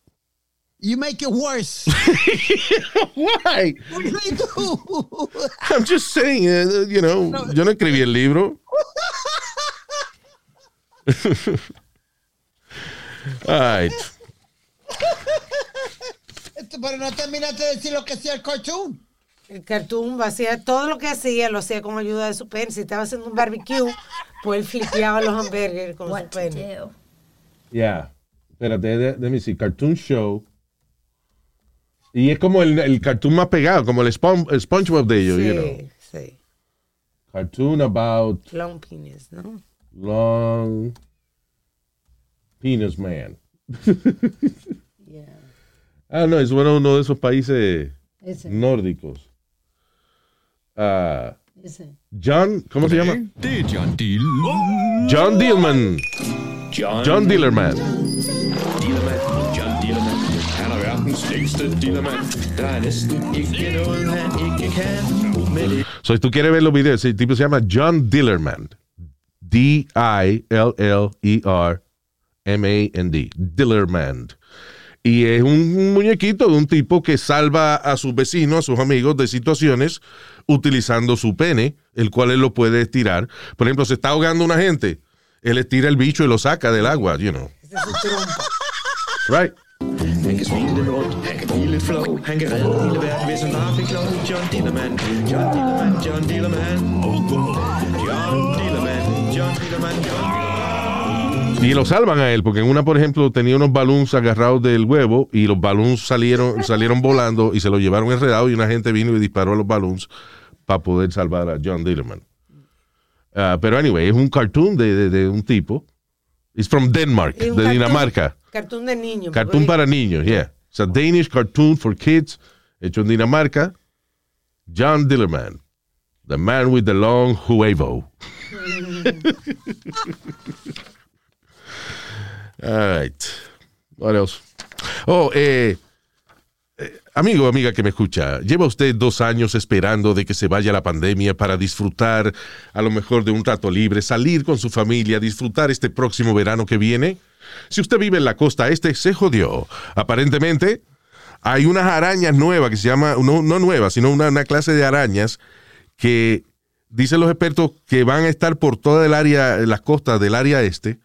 You make it worse. Why? What do you do? I'm just saying, uh, you know, yo no escribí el libro. All right. Pero no terminaste de decir lo que hacía el cartoon. El cartoon hacía todo lo que hacía, lo hacía con ayuda de su pene. Si estaba haciendo un barbecue, pues él flipeaba los hamburgues con su What pene. Yeah. Espérate, let me see. Cartoon Show. Y es como el, el cartoon más pegado, como el, Spon- el SpongeBob de ellos, you know. Sí, sí. Cartoon about Long penis, ¿no? long penis man. Yeah. Ah, no, es bueno uno de esos países Ese, nórdicos. Ese. John, ¿cómo se llama? John Deal. John Dillman. John, John. Han er verdens længste dillermand. Der er næsten ikke noget, han ikke kan. Med det So, si tú quieres ver los videos, el tipo se llama John Dillerman. D-I-L-L-E-R-M-A-N-D. Dillerman. Y es un muñequito de un tipo que salva a sus vecinos, a sus amigos de situaciones utilizando su pene, el cual él lo puede estirar. Por ejemplo, se está ahogando una gente, él estira el bicho y lo saca del agua, you know. Ese es su trompa. Right? John Y lo salvan a él, porque en una, por ejemplo, tenía unos balloons agarrados del huevo y los balloons salieron, salieron volando y se los llevaron enredados y una gente vino y disparó a los balloons para poder salvar a John Dillerman. Ah, pero anyway, es un cartoon de, de- de un tipo. It's from Denmark, de cartoon- Dinamarca. Cartoon de niño. Cartoon porque- para niños, yeah. It's a Danish cartoon for kids, hecho en Dinamarca. John Dillerman, the man with the long huevo. All right. What else? Oh, eh, eh, amigo, amiga que me escucha, lleva usted dos años esperando de que se vaya la pandemia para disfrutar a lo mejor de un rato libre, salir con su familia, disfrutar este próximo verano que viene. Si usted vive en la costa este, se jodió. Aparentemente, hay unas arañas nuevas que se llama, no, no nuevas, sino una, una clase de arañas que dicen los expertos que van a estar por toda el área, las costas del área este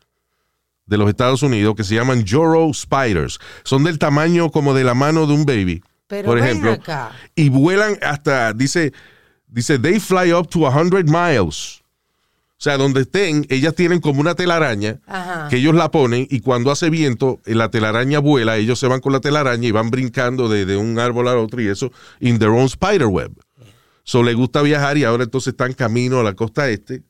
de los Estados Unidos, que se llaman Joro Spiders. Son del tamaño como de la mano de un baby, Pero por ejemplo. acá. Y vuelan hasta, dice, dice, they fly up to 100 miles. O sea, donde estén, ellas tienen como una telaraña Ajá. que ellos la ponen y cuando hace viento, eh, la telaraña vuela, ellos se van con la telaraña y van brincando de, de un árbol al otro y eso, in their own spider web. So le gusta viajar y ahora entonces están camino a la costa este,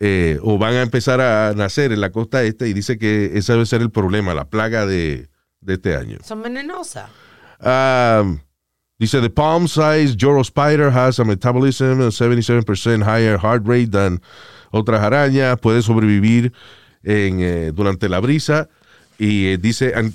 eh, o van a empezar a nacer en la costa este y dice que ese debe ser el problema, la plaga de, de este año. Son venenosas. Um, dice, the palm-sized Joro spider has a metabolism of 77% higher heart rate than otras arañas. Puede sobrevivir en, eh, durante la brisa. Y eh, dice, and,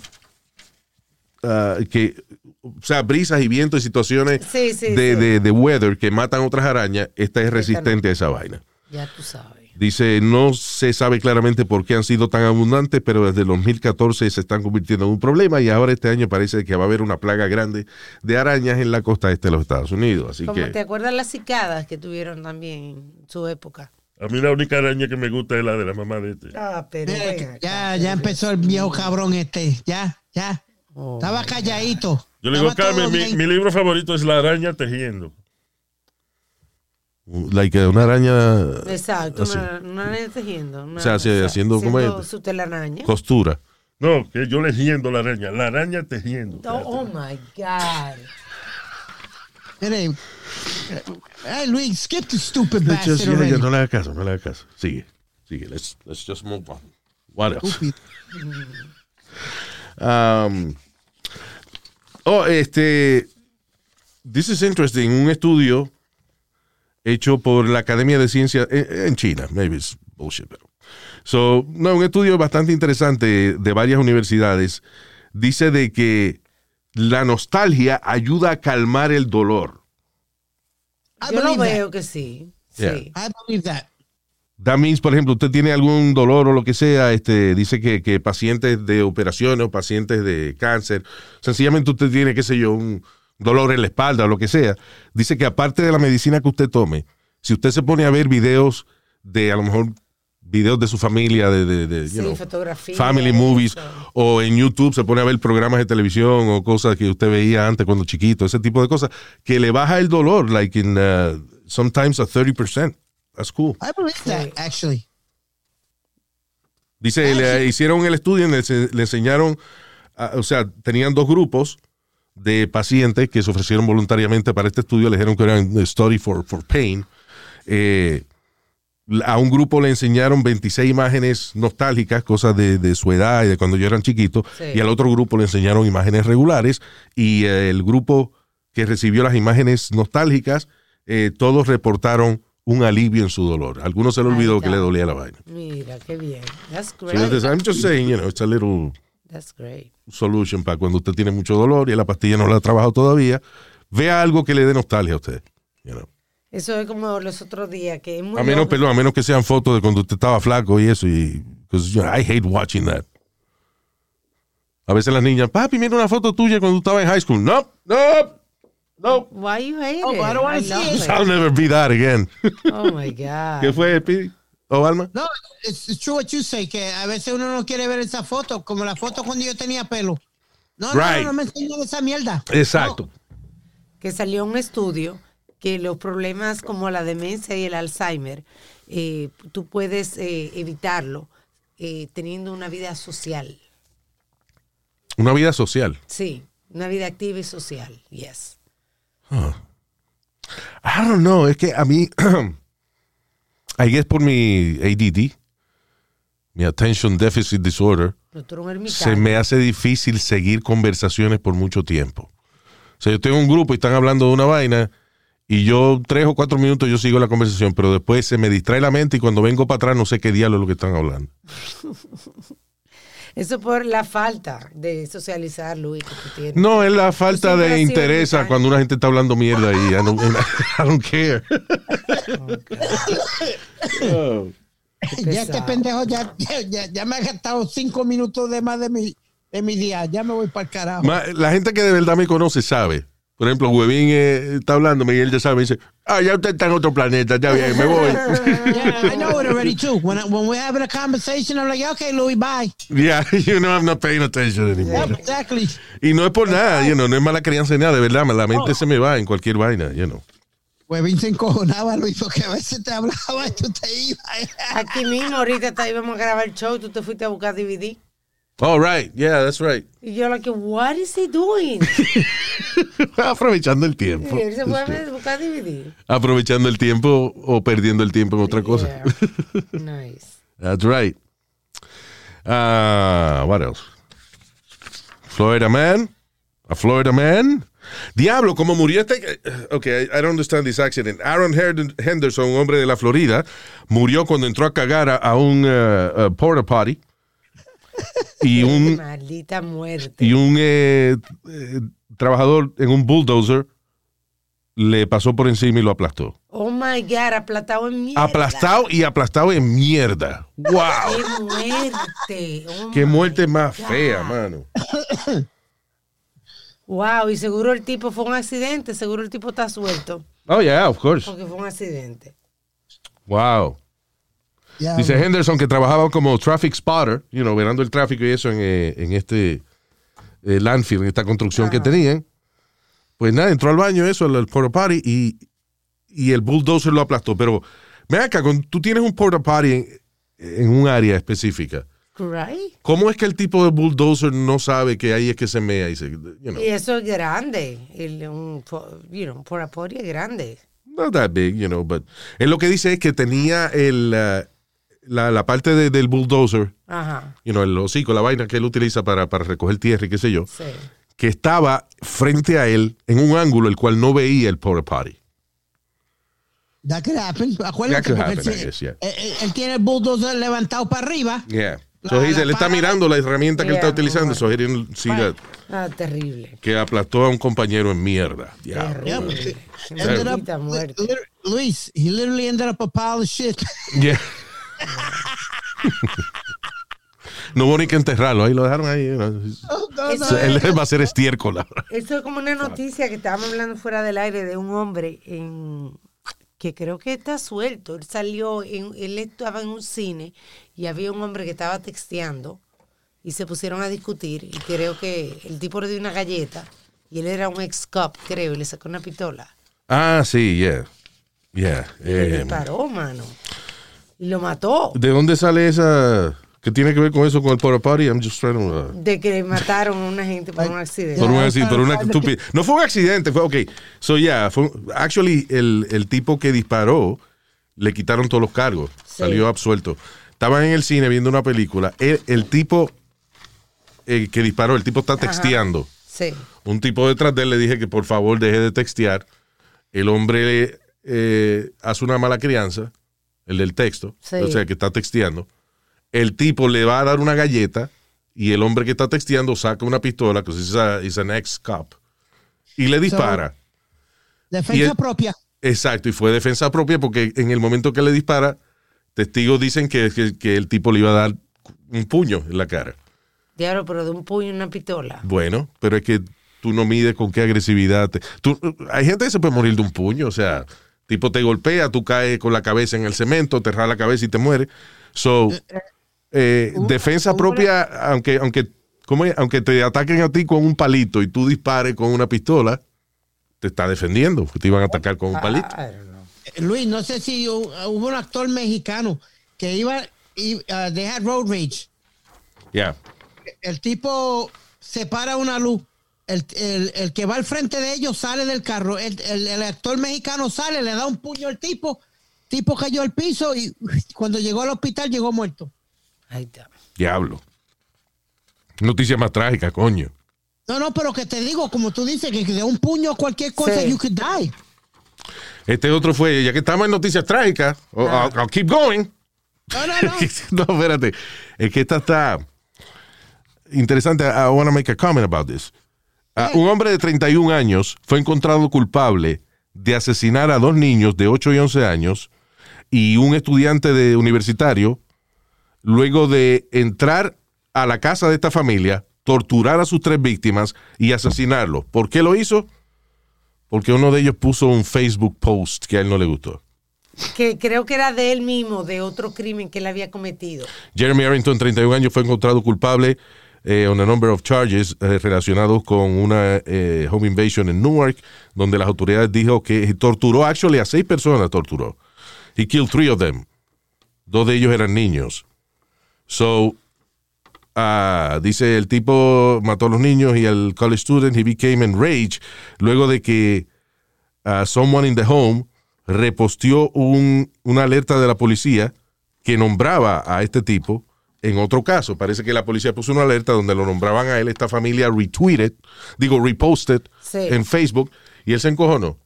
ah, que, o sea, brisas y vientos y situaciones Sí, sí, de, sí. de- de weather que matan otras arañas, esta es resistente a esa vaina. Ya tú sabes. Dice, no se sabe claramente por qué han sido tan abundantes, pero desde el 2014 se están convirtiendo en un problema y ahora este año parece que va a haber una plaga grande de arañas en la costa este de los Estados Unidos. Así Como que, te acuerdas las cicadas que tuvieron también en su época. A mí la única araña que me gusta es la de la mamá de este. Ah, pero. Ya, ya empezó el viejo cabrón este. Ya, ya. Oh. Estaba calladito. Yo le digo, Carmen, mi libro favorito es La araña tejiendo. Like, una araña Exacto, así, una, una araña tejiendo. una- O sea, haciendo como haciendo su telaraña. costura. No, que yo lejiendo la araña. La araña tejiendo. Oh, oh my God. Mire, Hey, Luis, skip the stupid Just- bastard ya, already. no le hagas caso, no le hagas caso. Sigue, sigue. Let's, let's just move on. What else? Um, oh, este. This is interesting. Un estudio hecho por la Academia de Ciencias en, en China. Maybe it's bullshit, pero. So, no, un estudio bastante interesante de varias universidades. Dice de que la nostalgia ayuda a calmar el dolor. I Yo lo that. veo que sí. Yeah. Sí. I believe that. That means, por ejemplo, usted tiene algún dolor o lo que sea, este, dice que, que pacientes de operaciones o pacientes de cáncer, sencillamente usted tiene, qué sé yo, un dolor en la espalda o lo que sea. Dice que aparte de la medicina que usted tome, si usted se pone a ver videos de, a lo mejor, videos de su familia, de, de, de, you Sí, know, family movies, eso. o en YouTube se pone a ver programas de televisión o cosas que usted veía antes cuando chiquito, ese tipo de cosas, que le baja el dolor, like in, uh, sometimes a 30%. That's cool. I believe that, actually. Dice, le hicieron el estudio, y le, le enseñaron, a- o sea, tenían dos grupos de pacientes que se ofrecieron voluntariamente para este estudio, le dijeron que eran eh, Study for, for Pain. Eh, a un grupo le enseñaron 26 imágenes nostálgicas, cosas de, de su edad y de cuando yo eran chiquitos, Sí. y al otro grupo le enseñaron imágenes regulares, y eh, el grupo que recibió las imágenes nostálgicas, eh, todos reportaron un alivio en su dolor. Algunos se le olvidó que le dolía la vaina. Mira, qué bien. That's So, great. entonces, I'm just saying, you know, it's a little That's great. Solution para cuando usted tiene mucho dolor y la pastilla no la ha trabajado todavía. Vea algo que le dé nostalgia a usted. you know. Eso es como los otros días, que es muy A menos, perdón, a menos que sean fotos de cuando usted estaba flaco y eso. Y, 'cause, you know, I hate watching that. A veces las niñas, papi, mira una foto tuya cuando tú estabas en high school. No, no, no. Why you hate Oh, it? I don't see it. I'll never be that again. Oh my God. ¿Qué fue, Pidi? ¿O Alma? No, it's, it's true what you say, que a veces uno no quiere ver esa foto, como la foto cuando yo tenía pelo. No, Right. no, no me enseñan esa mierda. Exacto. que salió un estudio que los problemas como la demencia y el Alzheimer, eh, tú puedes eh, evitarlo eh, teniendo una vida social. Una vida social. Sí, una vida activa y social. Yes. I don't know, es que a mí, I guess por mi ADD, mi Attention Deficit Disorder, se me hace difícil seguir conversaciones por mucho tiempo. O sea, yo tengo un grupo y están hablando de una vaina y yo tres o cuatro minutos yo sigo la conversación, pero después se me distrae la mente y cuando vengo para atrás no sé qué diablo es lo que están hablando. Eso por la falta de socializar, Luis, que tú tienes. No, es la falta de interés cuando una gente está hablando mierda y I don't, I don't care. Oh. Ya este pendejo ya, ya, ya, ya me ha gastado cinco minutos de más de mi, de mi día. Ya me voy para el carajo. Ma- La gente que de verdad me conoce sabe. Por ejemplo, Huevín eh, está hablando y él ya sabe, dice, ah, ya usted está en otro planeta, ya bien, me voy. Yeah, I know it already too. When, I, when we're having a conversation, I'm like, okay, Louis, bye. yeah, you know, I'm not paying attention anymore. Yep, exactly. Y no es por nada, you know, no es mala crianza ni nada, de verdad, la mente se me va en cualquier vaina, you know. Huevín se encojonaba, Luis, porque a veces te hablaba y tú te ibas. Aquí mismo, ahorita está- íbamos a grabar el show y tú te fuiste a buscar DVD. All right, yeah, that's right. Y yo, like, what is he doing? Aprovechando el tiempo. Se buscar DVD. Aprovechando el tiempo o perdiendo el tiempo en otra cosa. Yeah. Nice. That's right. Ah, what else? Florida Man. A Florida Man. Diablo, como murió este. Ok, I don't understand this accident. Aaron Henderson, un hombre de la Florida, murió cuando entró a cagar a, a un uh, uh, porta potty. y un, Maldita muerte. y un eh, eh, trabajador en un bulldozer le pasó por encima y lo aplastó. Oh my God, aplastado en mierda. Aplastado y aplastado en mierda. ¡Wow! ¡Qué muerte! Oh ¡Qué muerte más God. fea, mano! Wow, y seguro el tipo fue un accidente, seguro el tipo está suelto, Oh, yeah, of course. porque fue un accidente. Wow. Dice Henderson que trabajaba como traffic spotter, you know, verando el tráfico y eso en, eh, en este eh, landfill, en esta construcción que tenían. Pues nada, entró al baño, eso, al, al porta potty, y, y el bulldozer lo aplastó. Pero, ven acá, cuando tú tienes un porta potty en, en un área específica, Right? ¿cómo es que el tipo de bulldozer no sabe que ahí es que se mea y se, you know, Y eso es grande. El, un, you know, es grande. not that big, you know, but él lo que dice es que tenía el, uh, la, la parte de- del bulldozer Ajá. you know, el hocico, la vaina que él utiliza para, para recoger tierra y qué sé yo, Sí. que estaba frente a él en un ángulo el cual no veía el porta potty. That could happen. Acuérdate, That could happen, él, guess, yeah. él- él- tiene el bulldozer levantado para arriba. Yeah. La- So he dice, la él está mirando la herramienta que él está Yeah, utilizando, so he didn't see that, Ah, terrible. que aplastó a un compañero en mierda. Yeah, Luis, he literally ended up a pile of shit. Yeah. no hubo ni que enterrarlo, ahí lo dejaron ahí. Eso So, él va a ser estiércol ahora. Eso es como una noticia que estábamos hablando fuera del aire de un hombre en, que creo que está suelto. Él salió, en, él estaba en un cine y había un hombre que estaba texteando y se pusieron a discutir y creo que el tipo le dio una galleta y él era un ex cop, creo, y le sacó una pistola. Ah, sí, yeah. Yeah. Y le eh, disparó, mano. Y lo mató. ¿De dónde sale esa? ¿Qué tiene que ver con eso, con el porta potty? I'm just trying to... uh, De que mataron a una gente por un accidente. Por, un accidente, por una estupidez. No fue un accidente, fue, ok. So, yeah, fue, actually, el, el tipo que disparó, le quitaron todos los cargos. Sí. Salió absuelto. Estaban en el cine viendo una película. El, el tipo eh, que disparó, el tipo está texteando. Sí. Un tipo detrás de él le dije que por favor deje de textear. El hombre eh, hace una mala crianza, el del texto, Sí. o sea, que está texteando. El tipo le va a dar una galleta y el hombre que está texteando saca una pistola, que es is an ex cop, y le dispara. Defensa propia. Exacto, y fue defensa propia porque en el momento que le dispara, testigos dicen que, que- que el tipo le iba a dar un puño en la cara. Diablo, pero de un puño y una pistola. Bueno, pero es que tú no mides con qué agresividad. te- tú- hay gente que se puede morir de un puño, o sea, tipo te golpea, tú caes con la cabeza en el cemento, te rala la cabeza y te mueres. So, eh, defensa propia, aunque, aunque, aunque te ataquen a ti con un palito y tú dispares con una pistola, te está defendiendo, porque te iban a atacar con un palito. Don't know. Eh, Luis, no sé si hu- hubo un actor mexicano que iba, y, uh, they had road rage. Ya. El tipo se para una luz. El, el- el que va al frente de ellos sale del carro. El, el- el actor mexicano sale, le da un puño al tipo. Tipo cayó al piso y cuando llegó al hospital llegó muerto. Ahí está. Diablo. Noticia más trágica, coño. No, no, pero que te digo, como tú dices, que de un puño o cualquier cosa, Sí. you could die. Este otro fue, ya que estamos en noticias trágicas, oh, I'll, I'll keep going. No, no, no. no, espérate. Es que esta está interesante. I want to make a comment about this. Ah, un hombre de 31 años fue encontrado culpable de asesinar a dos niños de 8 y 11 años y un estudiante de universitario luego de entrar a la casa de esta familia, torturar a sus tres víctimas y asesinarlos. ¿Por qué lo hizo? Porque uno de ellos puso un Facebook post que a él no le gustó. Que creo que era de él mismo, de otro crimen que él había cometido. Jeremy Arrington, 31 años, fue encontrado culpable eh, on a number of charges eh, relacionados con una eh, home invasion en Newark, donde las autoridades dijo que torturó, actually, a seis personas torturó. He killed three of them. Dos de ellos eran niños. So, ah, dice el tipo mató a los niños y al college student, he became enraged luego de que ah, someone in the home reposteó un, una alerta de la policía que nombraba a este tipo en otro caso. Parece que la policía puso una alerta donde lo nombraban a él, esta familia retweeted, digo, reposted Sí. en Facebook y él se encojonó.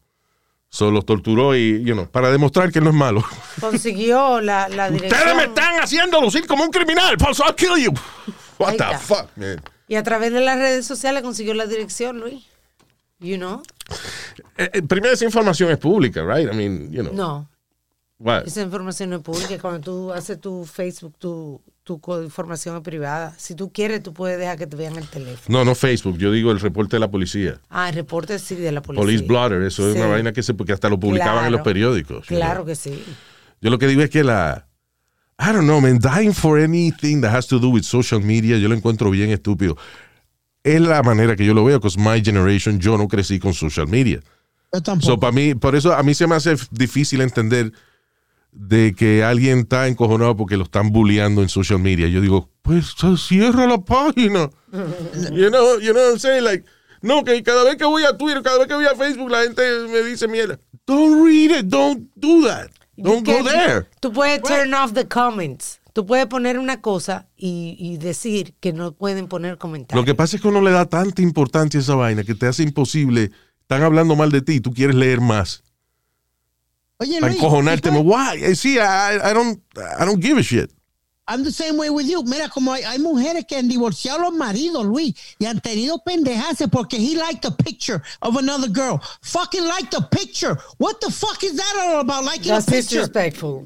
So, los torturó y, you know, para demostrar que él no es malo. Consiguió la, la dirección. Ustedes me están haciendo lucir como un criminal, pues I'll kill you. What Ahí the está. fuck, man? Y a través de las redes sociales consiguió la dirección, Luis. You know? Eh, eh, primero, esa información es pública, right? I mean, you know. No, What? esa información no es pública. Cuando tú haces tu Facebook, tu, tu información es privada. Si tú quieres, tú puedes dejar que te vean el teléfono. No, no Facebook. Yo digo el reporte de la policía. Ah, el reporte sí de la policía. Police Blotter. Eso es Sí. una vaina que se, porque hasta lo publicaban en los periódicos. Claro que sí. Yo lo que digo es que la. I don't know, man. Dying for anything that has to do with social media, yo lo encuentro bien estúpido. Es la manera que yo lo veo, because my generation, yo no crecí con social media. Yo tampoco. So, para mí, por eso a mí se me hace difícil entender de que alguien está encojonado porque lo están bulleando en social media. Yo digo, pues cierra la página. you know, you know what I'm saying? Like, no, que cada vez que voy a Twitter, cada vez que voy a Facebook, la gente me dice mierda. Don't read it, don't do that. Don't go there. Tú puedes turn off the comments. Tú puedes poner una cosa y, y decir que no pueden poner comentarios. Lo que pasa es que uno le da tanta importancia a esa vaina que te hace imposible. Están hablando mal de ti y tú quieres leer más. Oye, Luis, encojonarte. ¿y tú- Why? Eh, Sí, I, I don't, I don't give a shit. I'm the same way with you. Mira, como hay, hay mujeres que han divorciado a los maridos, Luis, y han tenido pendejadas porque he liked a picture of another girl. Fucking liked a picture. What the fuck is that all about? Liking That's a picture. disrespectful.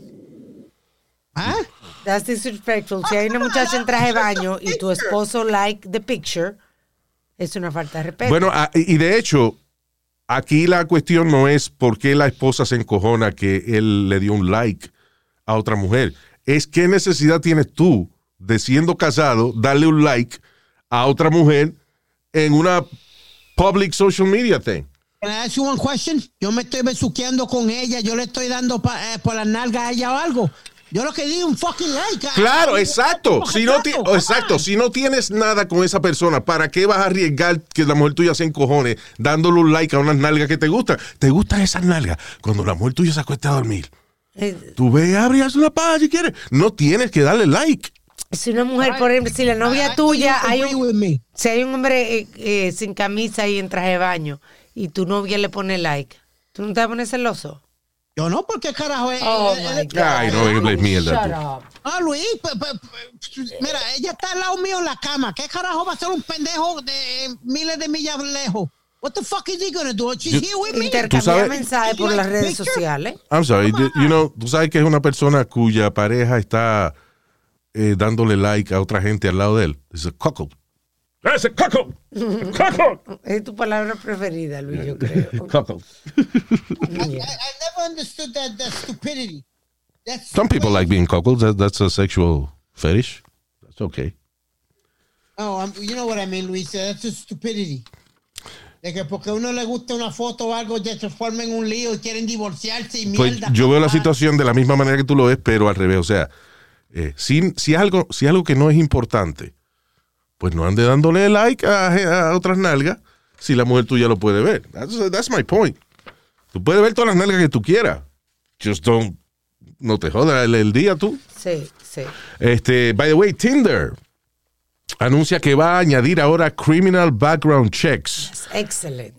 ¿Ah? That's disrespectful. Si hay una muchacha en traje de baño y tu esposo like the picture, es una falta de respeto. Bueno, ah, y de hecho, aquí la cuestión no es por qué la esposa se encojona que él le dio un like a otra mujer. Es qué necesidad tienes tú de siendo casado darle un like a otra mujer en una public social media thing. Can I ask you one question? Yo me estoy besuqueando con ella, yo le estoy dando pa- eh, por las nalgas a ella o algo. Yo lo que digo un fucking like. ah, Claro, exacto. Si no, ti- exacto. Si no tienes nada con esa persona, ¿para qué vas a arriesgar que la mujer tuya se encojone dándole un like a unas nalgas que te gustan? ¿Te gustan esas nalgas? Cuando la mujer tuya se acuesta a dormir. Eh, Tú ve, haz una paja si quieres. No tienes que darle like. si una mujer, por ejemplo, si la novia tuya, hay un, si hay un hombre eh, eh, sin camisa y en traje de baño y tu novia le pone like, ¿tú no te vas a poner celoso? Yo no, porque carajo es. Oh, eh, my eh, God. Ay, no hables mierda. Shut up. Ah, Luis, mira, ella está al lado mío en la cama. ¿Qué carajo va a ser un pendejo de miles de millas lejos? What the fuck is he gonna do? She's Yo- here with me. Intercambiar mensajes por las redes Picture? sociales. I'm sorry. You know, tú sabes que es una persona cuya pareja está eh, dándole like a otra gente al lado de él. Es a cuckold. ¡Ese coco! ¡Coco! Es tu palabra preferida, Luis, yo creo. Cuckold. I, I, I never understood that, that stupidity. That's Some people like being cuckolds. That, that's a sexual fetish. That's okay. No, I'm- you know what I mean, Luis. That's just stupidity. De que porque a uno le gusta una foto o algo, ya se forma en un lío y quieren divorciarse y Pues mierda. yo veo la situación de la misma manera que tú lo ves, pero al revés. O sea, eh, si, si, algo, si algo que no es importante, pues no ande dándole like a, a otras nalgas si la mujer tuya lo puede ver. That's, that's my point. Tú puedes ver todas las nalgas que tú quieras. Just don't, no te jodas el, el día tú. Sí, sí. Este, by the way, Tinder anuncia que va a añadir ahora criminal background checks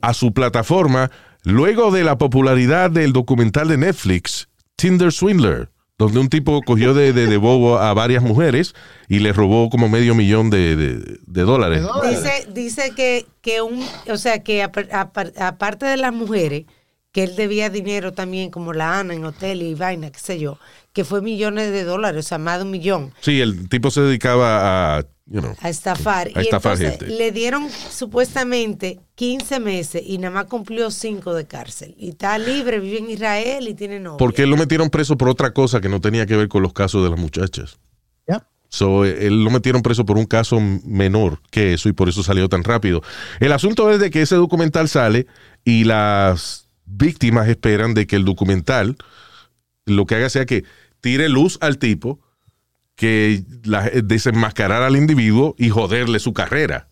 a su plataforma luego de la popularidad del documental de Netflix, Tinder Swindler, donde un tipo cogió de, de, de bobo a varias mujeres y le robó como medio millón de, de- de dólares. Dice, dice que, que un, o sea, que apar- apar- aparte de las mujeres, que él debía dinero también, como la Ana en hotel y vaina, qué sé yo, que fue millones de dólares, o sea, más de un millón, Sí, el tipo se dedicaba a, you know, a estafar. A y estafar entonces gente. le dieron supuestamente 15 meses y nada más cumplió 5 de cárcel. Y está libre, vive en Israel y tiene novia. porque él lo metieron preso por otra cosa que no tenía que ver con los casos de las muchachas. Yep. So, él lo metieron preso por un caso menor que eso y por eso salió tan rápido. El asunto es de que ese documental sale y las víctimas esperan de que el documental lo que haga sea que tire luz al tipo, que la- desenmascarar al individuo y joderle su carrera.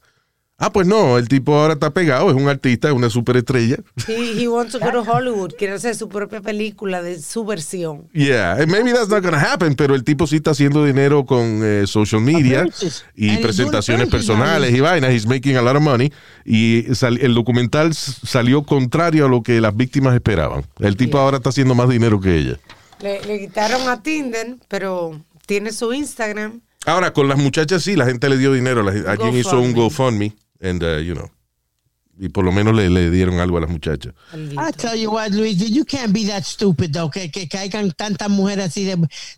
Ah, pues no, el tipo ahora está pegado, es un artista, es una superestrella. He, he wants to go to Hollywood, quiere hacer su propia película de su versión. Yeah, and maybe that's not gonna happen, pero el tipo sí está haciendo dinero con eh, social media y And presentaciones personales y vainas. He's making a lot of money. Y sal- el documental salió contrario a lo que las víctimas esperaban. El tipo ahora está haciendo más dinero que ella. Le, le quitaron a Tinder, pero tiene su Instagram. Ahora, con las muchachas sí, la gente le dio dinero. La- alguien hizo un GoFundMe, and, uh, you know, y por lo menos le, le dieron algo a las muchachas. I tell you what, Luis, you can't be that stupid, though, que, que caigan tantas mujeres así de,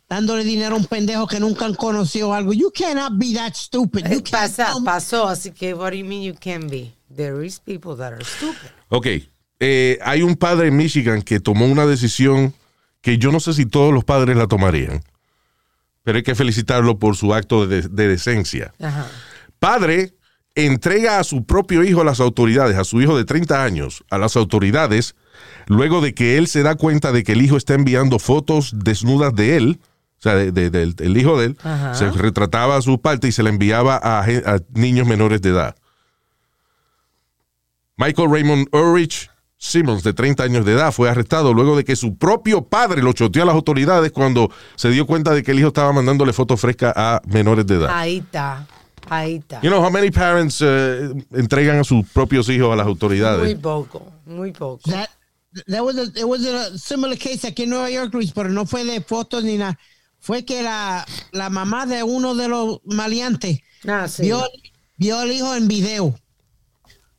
dándole dinero a un pendejo que nunca han conocido algo. You cannot be that stupid. You can't Pasa, pasó, así que what do you mean you can be? There is people that are stupid. Ok, eh, hay un padre en Michigan que tomó una decisión que yo no sé si todos los padres la tomarían, pero hay que felicitarlo por su acto de, de decencia. Ajá. Padre entrega a su propio hijo a las autoridades, a su hijo de 30 años, a las autoridades, luego de que él se da cuenta de que el hijo está enviando fotos desnudas de él, o sea, de- de- del el hijo de él, Ajá. se retrataba a su parte y se la enviaba a, a niños menores de edad. Michael Raymond Ulrich Simmons, de 30 años de edad, fue arrestado luego de que su propio padre lo choteó a las autoridades cuando se dio cuenta de que el hijo estaba mandándole fotos frescas a menores de edad. Ahí está, ahí está. You know how many parents eh, entregan a sus propios hijos a las Muy autoridades? poco, muy poco. That, that was a, it was a similar case aquí en Nueva York, Luis, pero no fue de fotos ni nada. Fue que la, la mamá de uno de los maleantes Ah, sí. vio, vio al hijo en video.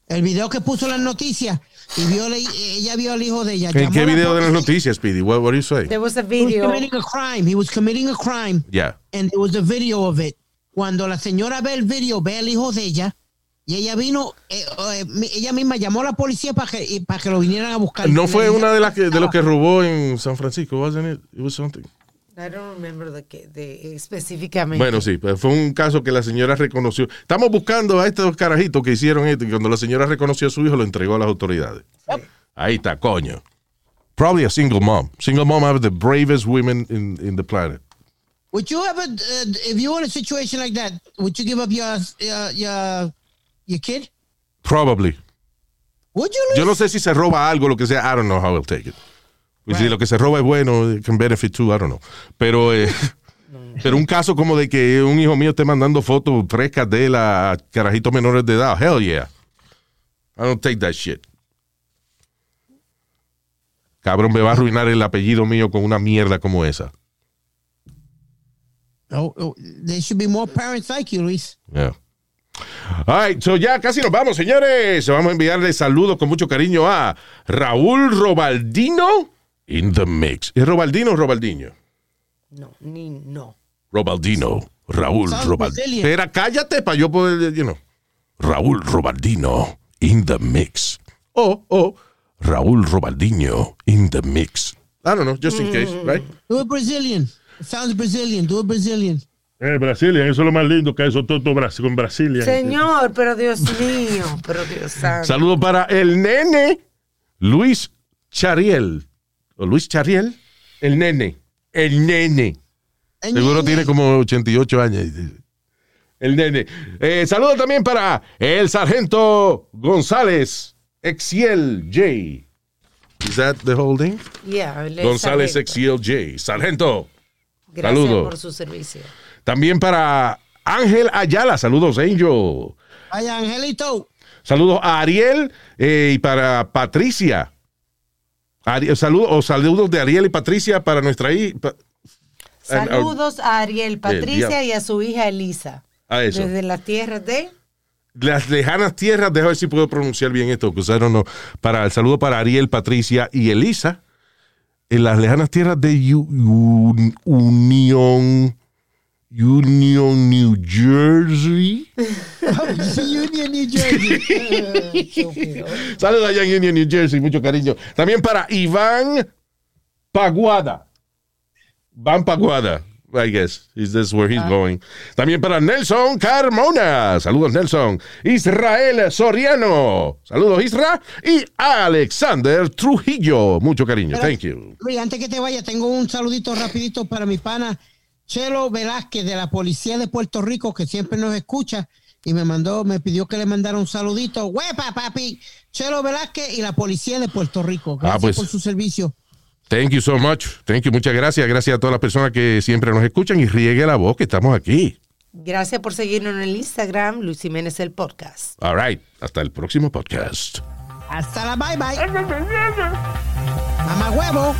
El video que puso en las noticias. Y vio, la- ella vio al hijo de ella. ¿En qué video de las noticias, Speedy? What, what do you say? There was a He was video. committing a crime. He was committing a crime. Yeah. And there was a video of it. Cuando la señora ve el video, ve al hijo de ella. Y ella vino, eh, eh, ella misma llamó a la policía para que, para que lo vinieran a buscar. No fue una de las que, de los que robó en San Francisco, wasn't it? It was something. I don't remember the, the- específicamente. Bueno, sí, pues fue un caso que la señora reconoció. Estamos buscando a estos carajitos que hicieron esto y cuando la señora reconoció a su hijo lo entregó a las autoridades. Ahí está, coño. Probably a single mom. Single mom are the bravest women in, in the planet. Would you ever, uh, if you were in a situation like that, would you give up your your your, your kid? Probably. Would you? Yo no sé si se roba algo, lo que sea. I don't know how I'll take it. Pues Si lo que se roba es bueno, it can benefit too, I don't know. Pero, eh, pero un caso como de que un hijo mío esté mandando fotos frescas de él a carajitos menores de edad. Hell yeah. I don't take that shit. Cabrón, me va a arruinar el apellido mío con una mierda como esa. Oh, oh, there should be more parents like you, Luis. Yeah. All right, so ya casi nos vamos, señores. Vamos a enviarle saludos con mucho cariño a Raúl Robaldino in the mix. ¿Es Robaldino o Robaldiño? No, ni no. Robaldino. Raúl Robaldino. Brazilian. Espera, cállate para yo poder, you know. Raúl Robaldino in the mix. O, o, Raúl Robaldino in the mix. I don't know, just in case, right? Do it Brazilian. It sounds Brazilian. Do it Brazilian. Eh, Brasilia, eso es lo más lindo que eso todo Bras- con Brasilia. Señor, pero Dios mío, pero Dios santo. Saludos para el nene Luis Chariel. ¿O Luis Chariel? El nene. El nene. Seguro tiene como 88 años. El nene. Eh, saludos también para el sargento González Exiel J. Is that the whole thing? Yeah, González sargento. Exiel J. Sargento. Gracias saludo. por su servicio. También para Ángel Ayala. Saludos, Angel. Ay, Angelito. Saludos a Ariel eh, y para Patricia. Saludos, o saludos de Ariel y Patricia para nuestra hija. Saludos a Ariel, Patricia y a su hija Elisa. A eso. Desde las tierras de. Las lejanas tierras, déjame ver si puedo pronunciar bien esto, que usaron no. Para el saludo para Ariel, Patricia y Elisa. En las lejanas tierras de U- Un- Union, New Jersey. Union, New Jersey. Saludos allá en Union, New Jersey, mucho cariño. También para Iván Paguada. Van Paguada, I guess. Is this where he's going? También para Nelson Carmona. Saludos, Nelson. Israel Soriano. Saludos, Isra. Y Alexander Trujillo. Mucho cariño. Thank you. Luis, antes que te vaya, tengo un saludito rapidito para mi pana Chelo Velázquez de la Policía de Puerto Rico, que siempre nos escucha y me mandó, me pidió que le mandara un saludito. ¡Huepa, papi! Chelo Velázquez y la Policía de Puerto Rico. Gracias Ah, pues. por su servicio. Thank you so much. Thank you. Muchas gracias. Gracias a todas las personas que siempre nos escuchan y riegue la voz que estamos aquí. Gracias por seguirnos en el Instagram, Luis Jiménez el podcast. All right. Hasta el próximo podcast. Hasta la bye bye. Mamá huevo.